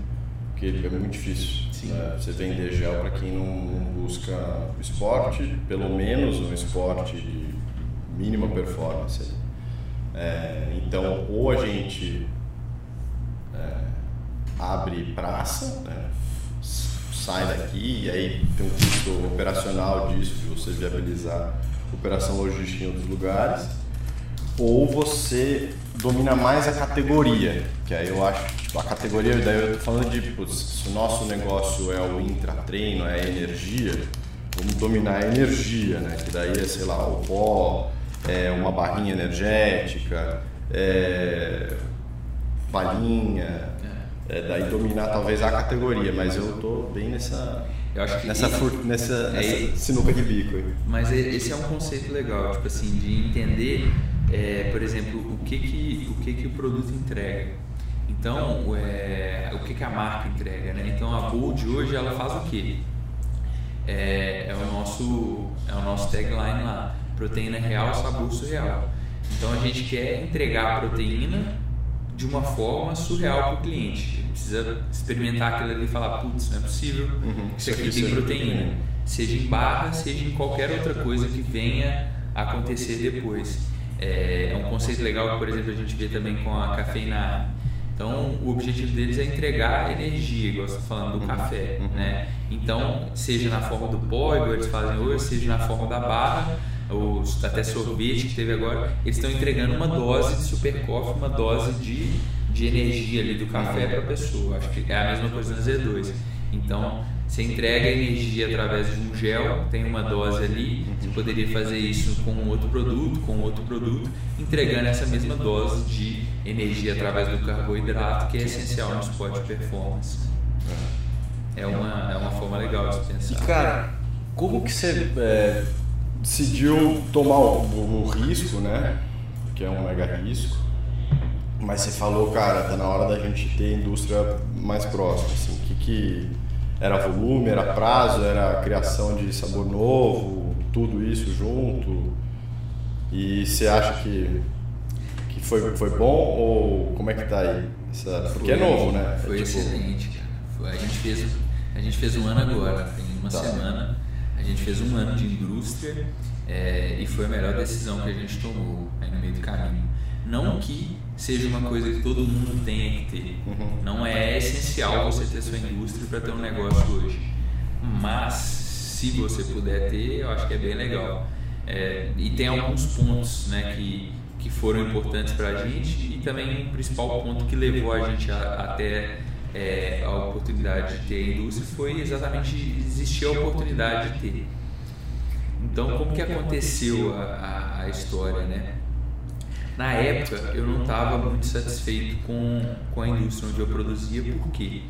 Porque é muito difícil né, você vender gel para quem não busca esporte, pelo menos um esporte de mínima performance. É, então, ou a gente é, abre praça, né, sai daqui e aí tem um custo operacional disso, de você viabilizar operação logística em outros lugares, ou você domina mais a categoria, que aí eu acho, tipo, a categoria, daí eu tô falando de, putz, se o nosso negócio é o intratreino, é a energia, vamos dominar a energia, né, que daí é, sei lá, o pó, é uma barrinha energética, é balinha, é, daí dominar talvez a categoria, mas eu tô bem nessa eu acho que nessa, fur, nessa, é, nessa sinuca de bico. Aí. Mas esse é um conceito legal, tipo assim, de entender, é, por exemplo, o que que o que que o produto entrega. Então, é, o que que a marca entrega, né? Então a Bold hoje ela faz o quê? É, é o nosso é o nosso tagline lá, proteína real, sabor surreal. Então a gente quer entregar a proteína de uma forma surreal para o cliente. Ele precisa experimentar aquilo ali e falar, putz, não é possível, uhum. isso aqui tem proteína. Seja em barra, seja em qualquer outra coisa que venha acontecer depois. É, é um conceito legal que, por exemplo, a gente vê também com a cafeína. Então, o objetivo deles é entregar energia, igual você está falando, do uhum. café. Uhum. Né? Então, seja na forma do pó, igual eles fazem hoje, seja na forma da barra, os até sorvete que teve agora, eles estão entregando uma dose de super coffee, uma dose de de energia ali do café para a pessoa. Acho que é a mesma coisa no Z2. Então, você entrega energia através de um gel, tem uma dose ali, você poderia fazer isso com outro produto, com outro produto, entregando essa mesma dose de energia através do carboidrato, que é essencial no esporte performance. É uma, é uma forma legal de pensar. E cara, como que você é, decidiu tomar o, o, risco, né? Que é um mega risco. Mas você falou, cara, tá na hora da gente ter indústria mais próxima, assim, que que era volume, era prazo, era criação de sabor novo, tudo isso junto. E você acha que, que foi, foi bom ou como é que tá aí? Essa, porque é novo, né? Foi é tipo... excelente, cara. A, gente fez, a gente fez um ano agora, tem uma tá. semana. A gente fez um ano de indústria é, e foi a melhor decisão que a gente tomou aí no meio do caminho. Não que seja uma coisa que todo mundo tenha que ter. Uhum. Não é essencial você ter sua indústria para ter um negócio hoje. Mas, se você puder ter, eu acho que é bem legal. É, e tem alguns pontos né, que, que foram importantes para a gente e também o principal ponto que levou a gente a, até é, a oportunidade de ter a indústria foi exatamente existir a oportunidade de ter. Então, como que aconteceu a, a, a história, né? Na época, eu não estava muito satisfeito com, com a indústria onde eu produzia, porque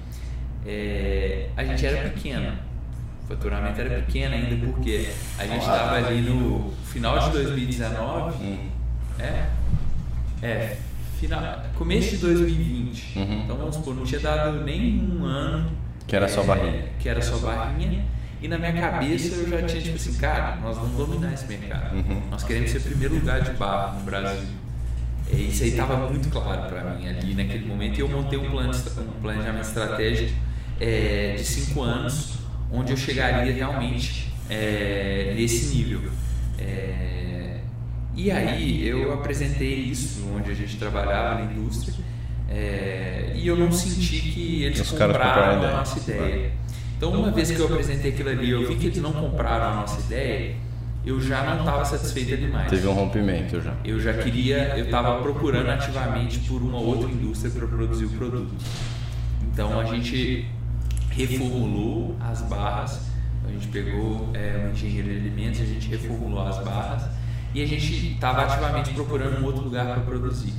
é, a gente era pequeno. O faturamento era pequeno ainda, porque a gente estava ali no final de 2019. É, é final, começo de 2020. Uhum. Então, vamos supor, não tinha dado nem um ano. Que era só barrinha. É, que era só barrinha. E na minha cabeça eu já tinha tipo assim, cara, nós vamos dominar esse mercado. Uhum. Nós queremos ser primeiro lugar de barra no Brasil. E isso aí estava muito claro para mim ali naquele momento. E eu montei um, plano, um planejamento estratégico é, de cinco anos, onde eu chegaria realmente é, nesse nível. É, e aí eu apresentei isso, onde a gente trabalhava na indústria, é, e eu não senti que eles Os compraram a nossa ideia. Então, uma vez que eu apresentei aquilo ali, eu vi que eles não compraram a nossa ideia, eu já não estava satisfeita demais. Teve um rompimento já. Eu já queria, eu estava procurando ativamente por uma outra indústria para produzir o produto. Então a gente reformulou as barras, a gente pegou é, um engenheiro de alimentos, a gente reformulou as barras e a gente estava ativamente procurando um outro lugar para produzir.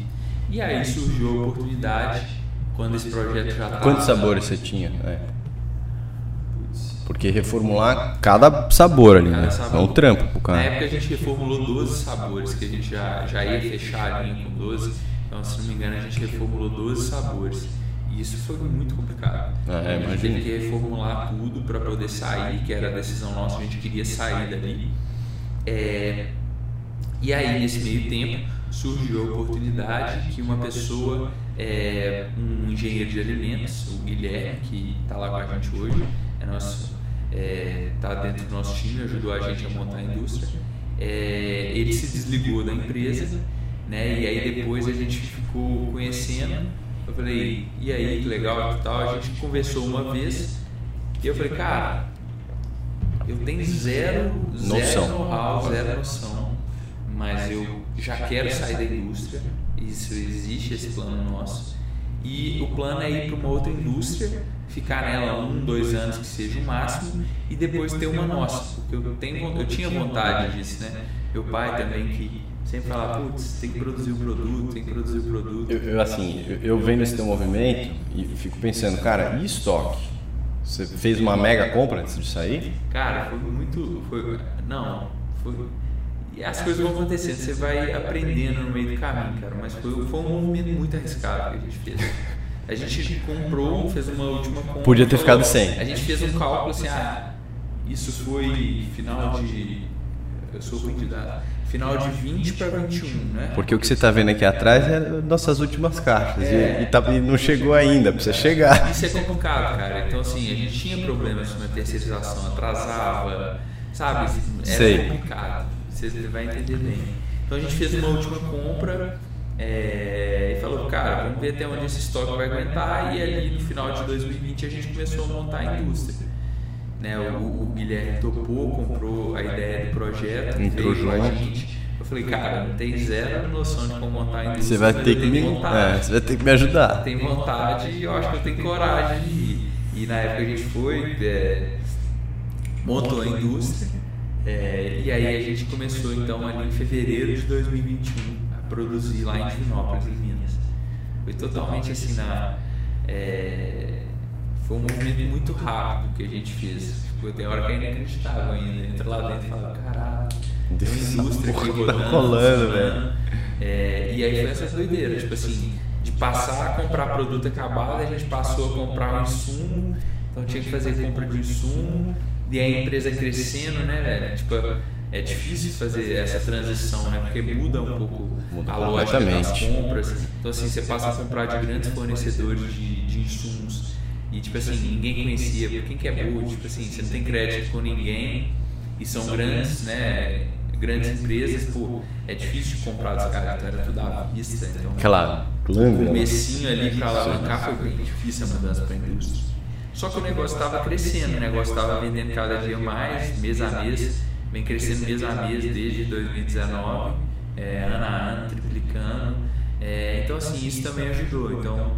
E aí surgiu a oportunidade quando esse projeto já estava. Quantos sabores você tinha? Porque reformular cada sabor ali, né? É um trampo pro cara. Na época a gente reformulou 12 sabores, que a gente já, já ia fechar a linha com 12. Então, se não me engano, a gente reformulou 12 sabores. E isso foi muito complicado. Ah, é, a gente teve que reformular tudo para poder sair, que era a decisão nossa, a gente queria sair dali. É, e aí, nesse meio tempo, surgiu a oportunidade que uma pessoa, é, um engenheiro de alimentos, o Guilherme, que está lá com a gente hoje, é nosso está é, tá dentro do nosso time, ajudou a gente a montar a indústria. É, ele se desligou da empresa, né? E aí depois a gente ficou conhecendo. Eu falei, e aí, que legal e tal. A gente conversou uma vez e eu falei, cara, eu tenho zero, zero know-how, zero noção, mas eu já quero sair da indústria. Isso existe esse plano nosso. E o plano é ir para uma outra indústria ficar nela um, dois anos que seja o máximo e depois ter uma nossa, porque eu, tenho, eu tinha vontade disso, né? Meu pai também que sempre falava, putz, tem que produzir o produto, tem que produzir o produto. Eu, eu assim, eu, eu vendo esse teu movimento e fico pensando, cara, e estoque? Você fez uma mega compra antes de sair? Cara, foi muito, foi, não, foi, e as coisas vão acontecendo, você vai aprendendo no meio do caminho, cara, mas foi, foi um movimento muito arriscado que a gente fez. A gente comprou, fez uma última compra. Podia ter ficado sem. A gente fez um cálculo assim, ah, isso foi final de. Eu sou dado. Final de 20 para 21, né? Porque o que você está vendo aqui atrás é nossas últimas caixas. É, e, e, tá, e, não chegou ainda, precisa chegar. Isso é complicado, cara. Então, assim, a gente tinha problemas com a terceirização, atrasava, sabe? Era Sei. complicado. Você vai entender bem. Então, a gente fez uma última compra é, e falou, cara, vamos ver até onde esse estoque vai aguentar. E ali no final de 2020 a gente começou a montar a indústria. Né, o, o Guilherme topou, comprou a ideia do projeto, Entrou veio a gente, Eu falei, cara, não tem zero noção de como montar a indústria. Você vai ter que me, vontade. é, você vai ter que me ajudar. Tem vontade e eu acho que eu tenho coragem de ir. E na época a gente foi, é, montou a indústria, é, e aí a gente começou então ali em fevereiro de 2021 a produzir lá em Divinópolis, em Minas. Foi totalmente assim na. é, foi um movimento muito rápido que a gente fez. Tipo, tem hora que é inacreditável ainda. Entra lá dentro e fala, caralho, tem uma indústria aqui Porra, tá rodando. rolando, funcionando. É, e aí foi essa doideira, tipo assim, de passar a comprar produto acabado, a gente passou a comprar um insumo, então tinha que fazer compra de insumo, e a empresa crescendo, né, velho? Tipo, é difícil fazer essa transição, né? Porque muda um pouco Muda a lógica das compras. Então, assim, você passa a comprar de grandes fornecedores de, de insumos. E, tipo assim, ninguém conhecia. Quem que é boa? Tipo assim, você não tem crédito com ninguém. E são grandes, né? Grandes empresas, pô, é difícil de comprar dos caras, então era tudo à vista. Então, Aquela o glândula. comecinho ali para alavancar foi bem difícil a mudança para a indústria. Só que o negócio estava crescendo, o negócio estava vendendo cada dia mais, mês a mês, vem crescendo mês a mês desde 2019, é, ano a ano, triplicando. É, então, assim, isso também ajudou. Então,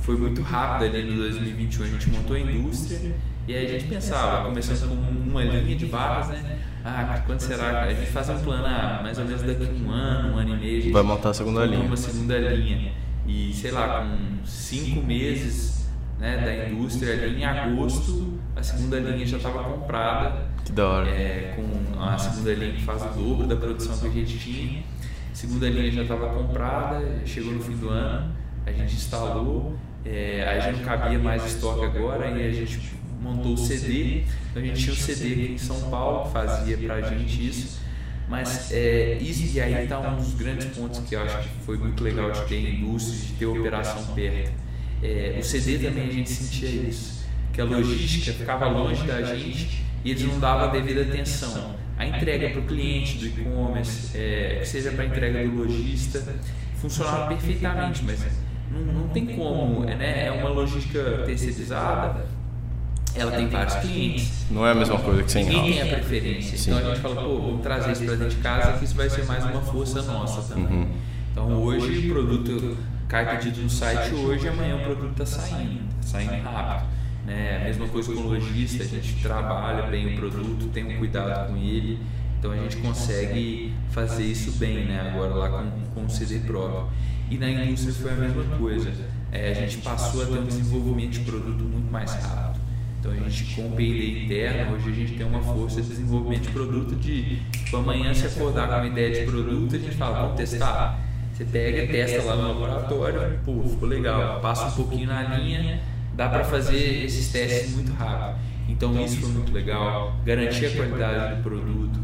foi muito rápido ali no 2021, a gente montou a indústria e aí a gente pensava, começando com uma linha de barras, né? Ah, quando será? A gente faz um plano, ah, mais ou menos daqui a um ano, um ano e meio, a gente Vai montar a segunda linha. uma segunda linha. E sei lá, com cinco meses né, da indústria ali em agosto, a segunda linha já estava comprada, Que da hora. é, com a segunda linha que faz o dobro da produção que a gente tinha. A segunda linha já estava comprada, chegou no fim do ano, a gente instalou, é, aí já não cabia mais estoque agora, e a gente montou o CD. Então a gente tinha o CD aqui em São Paulo que fazia pra gente isso. Mas é, isso, e aí está um dos grandes pontos que eu acho que foi muito legal de ter indústria, de ter operação perto. É, o CD também a gente sentia isso, que a logística ficava longe da gente e eles não davam a devida atenção. A entrega para o cliente do e-commerce, é, que seja para a entrega do lojista, funcionava perfeitamente, mas não, não tem como, é, né? é uma logística terceirizada, ela tem vários clientes, Não é a mesma coisa que sem Ninguém tem a preferência. Sim. Então a gente fala, pô, vamos trazer isso para dentro de casa que isso vai ser mais uma força nossa também. Uhum. Então hoje o produto cai pedido no site hoje, amanhã o produto está saindo, está saindo rápido. Né? A mesma coisa com o lojista, a gente trabalha bem o produto, tem um cuidado com ele, então a gente consegue fazer isso bem né? agora lá com, com o CD próprio. E na indústria foi a mesma coisa. É, a gente passou a ter um desenvolvimento de produto muito mais rápido. Então a gente com o P&D interno, hoje a gente tem uma força de desenvolvimento de produto de tipo, amanhã se acordar com uma ideia de produto, a gente fala, vamos testar. Você pega, testa lá no laboratório, pô, ficou legal, passa um pouquinho na linha, dá para fazer esses testes muito rápido. Então isso foi muito legal, garantir a qualidade do produto.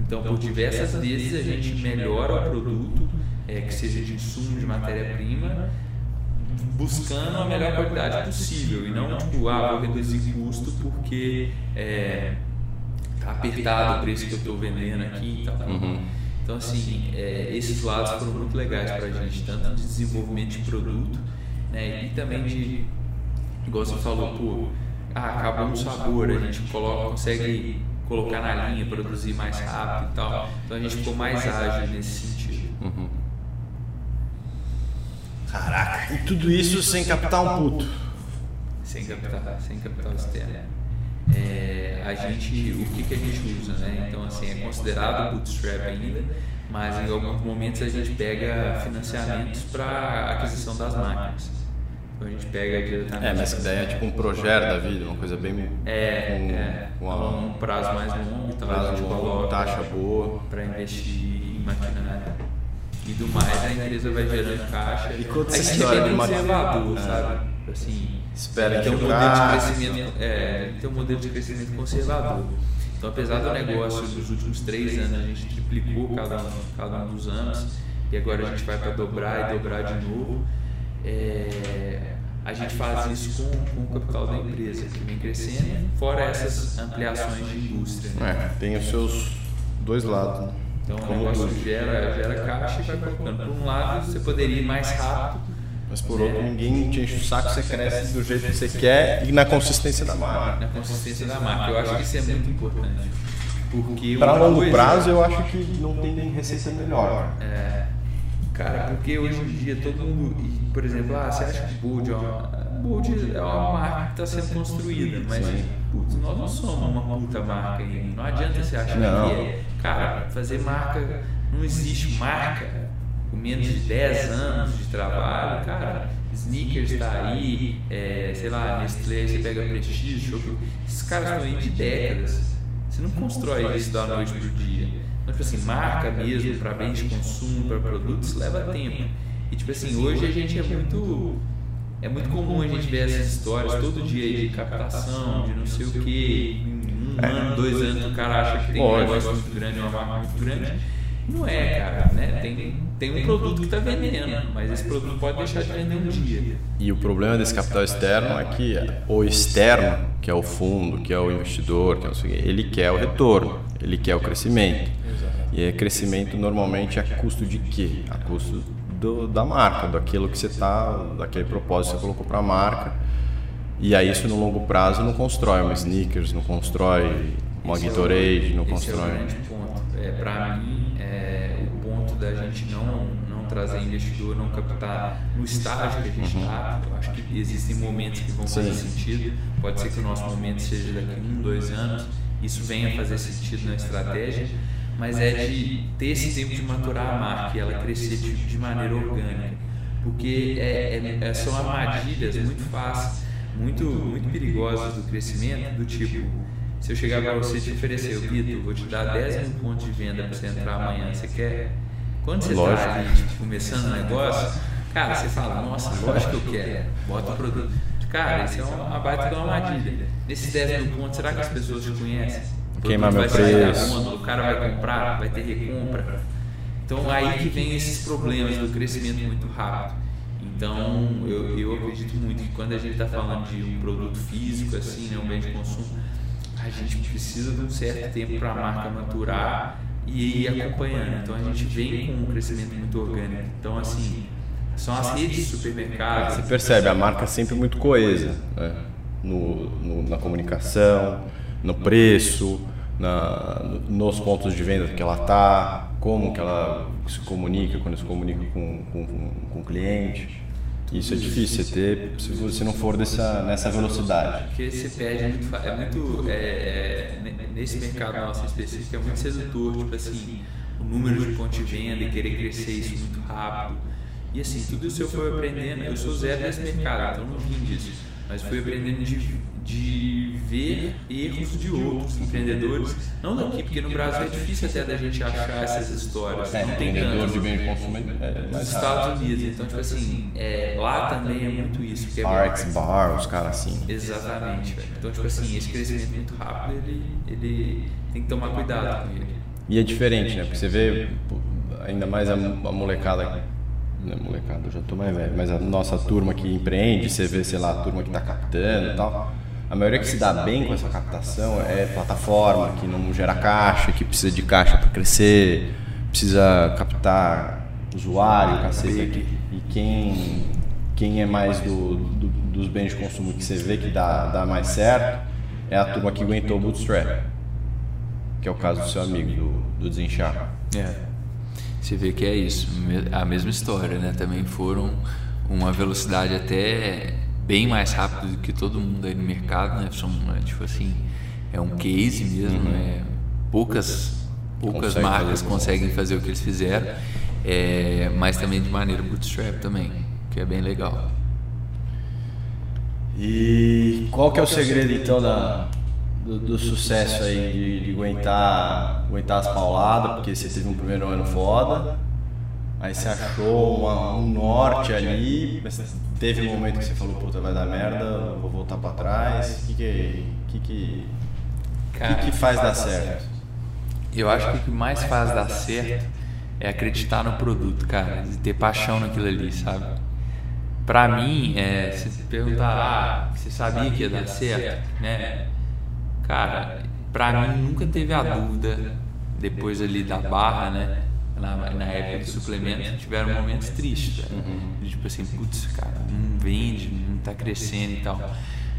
Então por diversas vezes a gente melhora o produto, é, que seja de insumo, de matéria-prima, buscando a melhor qualidade possível e não tipo, ah, vou reduzir custo porque é, tá apertado o preço que eu estou vendendo aqui e tal. Uhum. Então, assim, é, esses lados foram muito legais para a gente, tanto de desenvolvimento de produto né, e também de, igual você falou, pô, ah, acabou um sabor, a gente coloca, consegue colocar na linha, produzir mais rápido e tal. Então a gente ficou mais ágil nesse sentido. Uhum. Caraca. E tudo isso sem captar um puto. Sem capital, sem capital externo. É, a gente, o que, que a gente usa, né? Então, assim, é considerado bootstrap ainda, mas em alguns momentos a gente pega financiamentos para aquisição das máquinas. Então a gente pega diretamente. É, mas que daí é tipo um projeto da vida, uma coisa bem. É, com, é, a uma um prazo mais longo, então a prazo gente longo, coloca taxa boa. para investir em maquinário e do mais, a empresa vai gerando caixa. E a essa gente é história de maqui- conservador, É. sabe? Assim, Espera tem um que modelo de crescimento, é, tem um modelo de crescimento conservador. Então, apesar do negócio nos últimos três anos a gente triplicou cada um, cada um dos anos e agora a gente vai para dobrar e dobrar de novo. É, a gente faz isso com, com o capital da empresa que vem crescendo, fora essas ampliações de indústria. né? É, tem os seus dois lados. né? Então o Como negócio tudo. gera, gera caixa e vai colocando. Por um lado, você poderia ir mais rápido, Mas por outro, ninguém te enche o saco, você cresce do jeito que você quer e na consistência da marca. na consistência da marca. Eu acho que isso é muito importante. Porque Para longo prazo, eu acho que não tem receita melhor. É, cara, porque hoje em dia todo mundo, por exemplo, ah, você acha que Bold é uma, Bold é uma marca que está sendo construída, mas putz, nós não somos uma puta marca ainda. Não adianta você achar Não. que é. Cara, fazer marca, não existe marca com menos de 10 anos de trabalho, cara. Sneakers está aí, é, sei lá, Nestlé, você pega Prestige, Choco, esses caras estão aí de décadas. Você não constrói isso da noite pro dia. Então, tipo assim, marca mesmo para bens de consumo, para produtos, leva tempo. E tipo assim, hoje a gente é muito. É muito comum a gente ver essas histórias todo dia de captação, de não sei o que. Em um ano, dois anos, o cara acha que tem um negócio muito grande, uma marca muito grande. Não é, cara, né? Tem, tem um produto que está vendendo, mas esse produto pode deixar de vender um dia. E o problema desse capital externo é que o externo, que é o fundo, que é o investidor, que é o seguinte, ele quer o retorno, ele quer o crescimento. E é crescimento normalmente a custo de quê? A custo do, da marca, daquilo que você está, daquele propósito que você colocou para a marca. E aí isso no longo prazo não constrói uma sneakers, não constrói uma Gatorade, não Esse constrói. é o grande ponto. É, para mim, é, o ponto da gente não, não trazer investidor, não captar no estágio que a gente está. Eu acho que existem momentos que vão fazer Sim. sentido. Pode ser que o nosso momento seja daqui a um, dois anos. Isso venha a fazer sentido na estratégia. Mas é de ter esse tempo de maturar a marca e ela crescer de, de maneira orgânica. Porque é, é- é- são armadilhas muito fáceis, muito, muito perigosas do crescimento, do tipo, se eu chegar para você e te oferecer, o Vitor, vou te dar 10 mil pontos de venda para você entrar amanhã, você quer? Quando você está ali, tipo, começando o negócio, cara, você fala, nossa, lógico que eu quero, bota o produto. Cara, isso é uma baita de uma armadilha. Nesses 10 mil pontos, será que as pessoas te conhecem? O Queimar meu preço. o cara vai comprar, vai ter recompra. Então aí que vem esses problemas do crescimento muito rápido. Então eu, eu acredito muito que quando a gente está falando de um produto físico, assim, né, um bem de consumo, a gente precisa de um certo tempo para a marca maturar e ir acompanhando. Então a gente vem com um crescimento muito orgânico. Então assim, são as redes de supermercados. Você percebe, a marca é sempre muito coesa, né? no, no- na comunicação, no preço, na, no- nos pontos de venda que ela está, como que ela se comunica, quando se comunica com, com, com, o cliente. Isso é difícil você ter se você não for dessa, nessa velocidade. Porque você perde muito. fa- É muito. É, é, ne- nesse mercado nosso específico, é muito sedutor, tipo assim, o número de pontos de venda e querer crescer isso muito rápido. E assim, tudo isso eu fui aprendendo. Eu sou zero nesse mercado, então não vim disso. Mas fui aprendendo de, de ver erros de outros empreendedores. Não daqui, porque no Brasil é difícil até da gente achar essas histórias. É, não tem de bem consumo é Nos. Estados Unidos, então, tipo assim, é, lá também é muito isso. que é RX Bar, os caras assim. Exatamente, velho. Então, tipo assim, esse crescimento muito rápido, ele, ele tem que tomar cuidado com ele. E é diferente, né? Porque você vê, ainda mais a, a molecada, não é molecada, eu já tô mais velho, mas a nossa turma que empreende, você vê, sei lá, a turma que tá captando e tal. A maioria que se dá bem com essa captação é plataforma, que não gera caixa, que precisa de caixa para crescer, precisa captar usuário, cacete. E quem, quem é mais do, do- dos bens de consumo que você vê que dá, dá mais certo é a turma que aguentou o bootstrap que é o caso do seu amigo, do, do Desinchar. É. Você vê que é isso, a mesma história, né? Também foram uma velocidade até bem mais rápida do que todo mundo aí no mercado, né? São, né, tipo assim, é um case mesmo, né? Poucas, poucas Consegue marcas fazer. conseguem fazer o que eles fizeram, é, mas também de maneira bootstrap também, que é bem legal. E qual que é o segredo então da, do, do sucesso aí de, de aguentar, aguentar as pauladas, porque você teve um primeiro ano foda, aí você achou uma- um norte ali, mas teve um momento que você falou, puta, vai dar merda, vou voltar pra trás. O que que, que, que, que, que faz dar certo? Eu acho que o que mais faz dar certo é acreditar no produto, cara, e ter paixão naquilo ali, sabe? Pra mim, é, se você perguntar, ah, você sabia que ia dar certo, né? Cara, pra mim nunca teve a dúvida, depois ali da barra, né? Na, na época de suplemento, tiveram momentos tristes, velho. De Tipo assim, putz, cara, não vende, não tá crescendo e tal.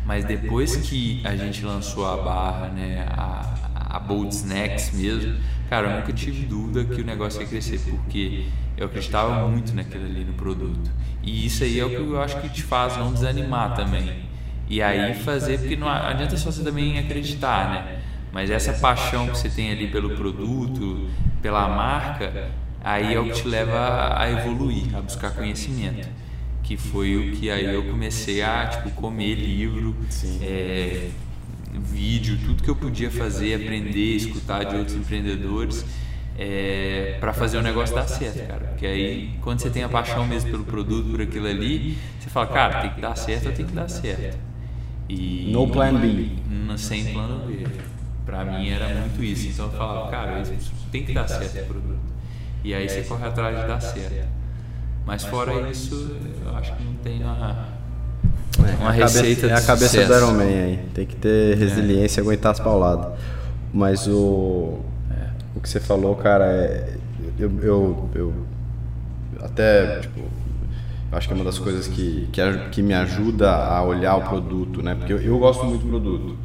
Mas depois que a gente lançou a barra, né? A, a, a Bold Snacks mesmo, cara, eu nunca tive dúvida que o negócio ia crescer, porque eu acreditava muito naquilo ali no produto. E isso aí é o que eu acho que te faz não desanimar também. E aí fazer, porque não adianta só você também acreditar, né? Mas essa paixão que você tem ali pelo produto, pela marca, aí é o que te leva a evoluir, a buscar conhecimento. Que foi o que aí eu comecei a tipo, comer livro, é, vídeo, tudo que eu podia fazer, aprender, escutar de outros empreendedores. É, para fazer o negócio dar certo, cara. Porque aí, quando você tem a paixão mesmo pelo produto, por aquilo ali, você fala, cara, tem que dar certo, tem que dar certo. E no plan B. Sem plano B. Para mim era muito isso. Então eu falava, cara, tem que dar certo o produto. E aí você corre atrás de dar certo. Mas fora isso, eu acho que não tem uma, uma é, receita cabeça, É a cabeça do Iron Man aí. Tem que ter resiliência e aguentar as pauladas. Mas o o que você falou, cara, é, eu, eu, eu até tipo, acho que é uma das coisas que, que, que me ajuda a olhar o produto, né? Porque eu, eu gosto muito do produto.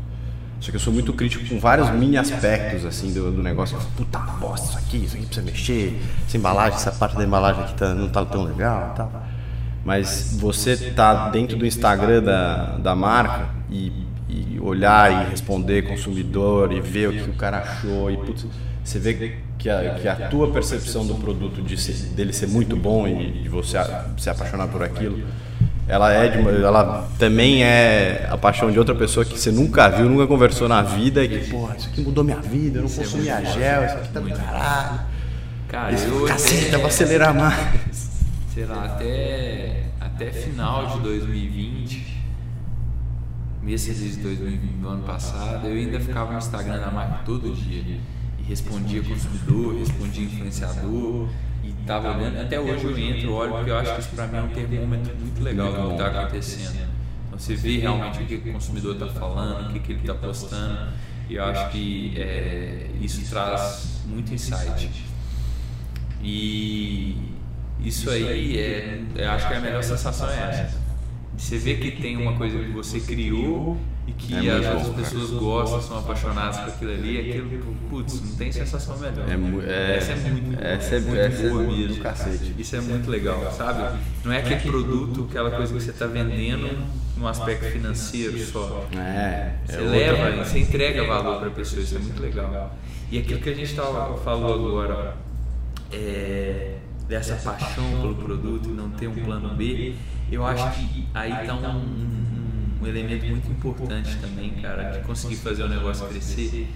Só que eu sou muito crítico com vários mini aspectos assim do, do negócio. Puta bosta, isso aqui, isso aqui precisa mexer. Essa embalagem, essa parte da embalagem aqui tá, não tá tão legal e tal. Mas você tá dentro do Instagram da, da marca e, e olhar e responder consumidor e ver o que o cara achou e putz, você vê que a, que a tua percepção do produto de ser, dele ser muito bom e de você se apaixonar por aquilo, ela é uma, ela também é a paixão de outra pessoa que você nunca viu, nunca conversou na vida e que, porra, isso aqui mudou minha vida, eu não consumia é gel, isso aqui tá do caralho. Cara, isso, eu caceta, vou acelerar mais. Sei lá, até, até final de 2020, meses de 2020 do ano passado, eu ainda ficava no Instagram da marca todo dia e respondia consumidor, respondia influenciador estava olhando. Até hoje eu entro, olho, porque eu acho que isso para mim é um termômetro muito legal do que está acontecendo. Então você vê realmente o que o consumidor está falando, o que, que ele está postando, e eu acho que é, isso traz muito insight. E isso aí é, eu acho que a melhor sensação é essa. Você vê que tem uma coisa que você criou e que é as outras pessoas cara. gostam, são apaixonadas por aquilo ali, aquilo, putz, não tem sensação melhor. É, é, essa é muito, essa é, muito essa boa é mesmo. Cacete. Isso é muito legal, sabe? Não é aquele produto, aquela coisa que você está vendendo no aspecto financeiro só. É, você leva, você entrega valor para a pessoa, isso é muito legal. E aquilo que a gente tava, falou agora, é, dessa paixão pelo produto e não ter um plano B, eu acho que aí está um, um um elemento muito importante também, cara, de conseguir fazer o negócio crescer.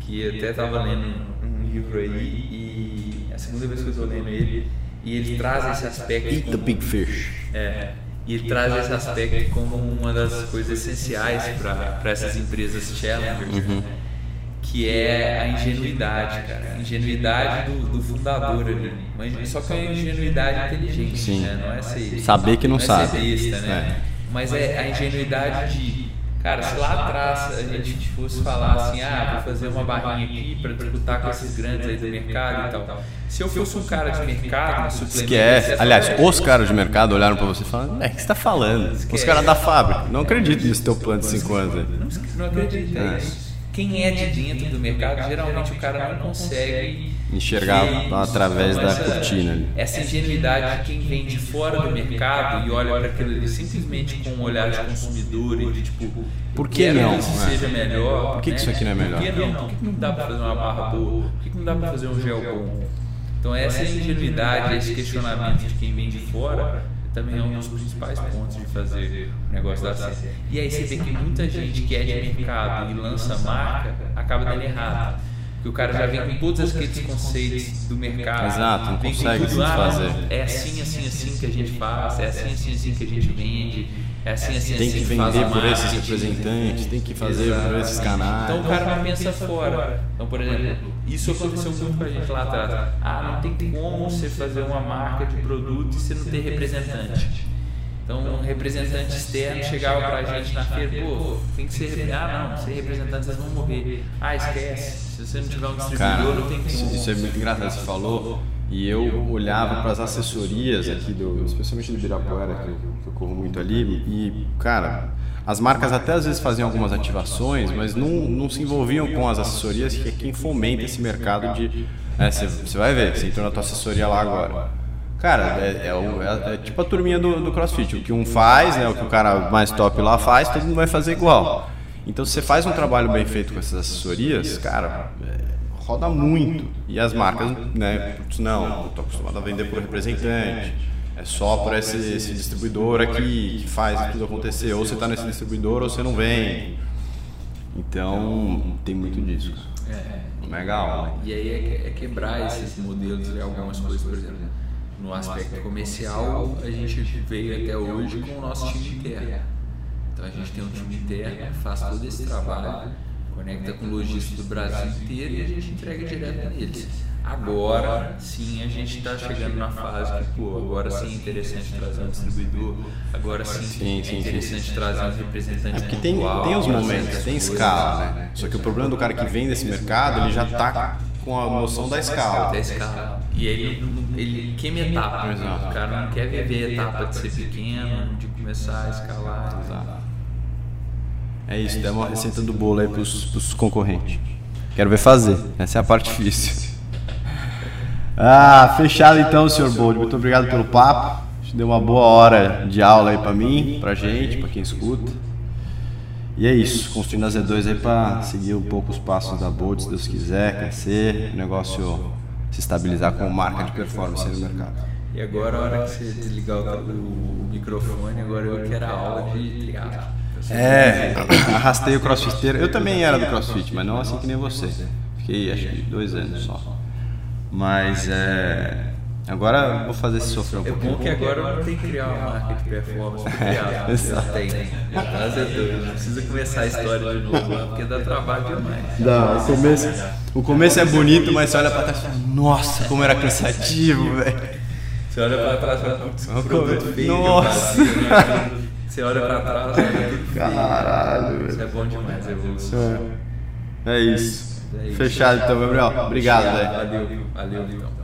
Que eu até estava lendo um livro aí e é a segunda vez que eu estou lendo ele e ele traz esse aspecto. Eat the big fish. É. E ele traz esse aspecto como uma das coisas essenciais para essas empresas challengers, uhum. né? que é a ingenuidade, cara. A ingenuidade do, do fundador ali. Mas, só que é uma ingenuidade inteligente, Sim. né? Não é ser, Saber que não, não é sabe. Besta, né? É mas é a ingenuidade de, cara, se lá atrás a gente fosse falar assim, ah, vou fazer uma barrinha aqui para disputar com esses grandes aí do mercado e tal. Se eu fosse um cara de mercado, Esquece. Aliás, os caras de mercado olharam para você e falaram, é, o que você está falando? Os caras da fábrica. Não acredito nesse teu plano de 5 anos aí. Não, não acredito, é isso. Quem é de dentro do mercado, geralmente o cara não consegue enxergar através da cortina. Ali. Essa ingenuidade de quem vem de fora do mercado e olha para aquilo ali simplesmente com um olhar de consumidor e de tipo, por que não? isso é. seja melhor? Por que, né? que isso aqui não é melhor? Por que não? Por que não dá para fazer uma barra boa? Por que não dá para fazer um gel bom? Então essa ingenuidade, esse questionamento de quem vem de fora também é um dos principais pontos de fazer o negócio dar certo. E aí você vê que muita gente que é de mercado e lança marca acaba dando errado. que o cara já vem com todos aqueles conceitos do mercado. Exato, não consegue se fazer. É assim, assim, assim que a gente faz, é assim, assim, assim que a gente vende, é assim, assim, tem assim que vender por esses representantes, tem que fazer Exato. por esses canais. Então o cara não pensa fora. Então, por exemplo, isso aconteceu muito com a gente lá atrás. Ah, não tem como você fazer uma marca de produto e você não ter representante. Então, um representante externo chegava para a gente na feira, pô, tem que ser. Ah, não, ser representante, vocês vão morrer. Ah, esquece. Se você não tiver um distribuidor, não tem como. Isso é muito engraçado. Você falou E eu olhava para as assessorias aqui, do, especialmente do Ibirapuera, que eu, que eu corro muito ali, e, cara, as marcas até às vezes faziam algumas ativações, mas não, não se envolviam com as assessorias, que é quem fomenta esse mercado de. Você é, vai ver, você entrou na tua assessoria lá agora. Cara, é, é, é, é tipo a turminha do, do, CrossFit. O que um faz, né, o que o cara mais top lá faz, todo mundo vai fazer igual. Então, se você faz um trabalho bem feito com essas assessorias, cara, roda muito. E as marcas, né? Não, eu tô acostumado a vender por representante. É só por esse, esse distribuidor aqui que faz tudo acontecer. Ou você está nesse distribuidor ou você não vem. Então, tem muito disso. É, Legal. Né? E aí é, é quebrar esses modelos de algumas coisas, por exemplo. No aspecto comercial, a gente veio até hoje com o nosso time interno. Então a gente tem um time interno que faz todo esse trabalho conecta com o lojista do Brasil inteiro e a gente entrega direto neles. Agora sim a gente está chegando na fase que, pô, agora sim é interessante trazer um distribuidor, agora sim, sim, sim é interessante sim. trazer um representante. É porque tem, tem os momentos, tem escala, né? Só que o problema do cara que vem desse mercado, ele já está com a noção da escala. Da escala. E ele, ele queima etapa. Exato. O cara não quer viver a etapa de ser pequeno, de começar a escalar. Exato. É isso, dá uma receita do bolo aí pros, pros concorrentes. Quero ver fazer. Essa é a parte difícil. Ah, fechado então, senhor Bold. Muito obrigado pelo papo. Deu uma boa hora de aula aí para mim, pra gente, para quem escuta. E é isso, construindo a Z2 aí para seguir um pouco os passos da Bold, se Deus quiser, crescer, o negócio se estabilizar como marca de performance no mercado. E agora, a hora que você desligar o, o microfone, agora eu quero a aula de triatlo. É, arrastei o crossfiteiro. Eu também era do crossfit, mas não assim que nem você. Fiquei acho que dois anos só. Mas é. Agora vou fazer esse sofrer um pouquinho. É bom que agora não tem que criar uma marca de performance é, já tem. Já Não precisa começar a história de novo porque dá trabalho demais. Dá, o começo, o começo é bonito, mas você olha pra trás e fala, nossa, como era cansativo, velho. Você olha pra trás e fala, putz, produto feio. Nossa! Você olha pra trás, é Caralho, Isso é bom demais, é evolução. É isso. É isso. Fechado então, Gabriel. Obrigado, velho. Valeu, valeu então.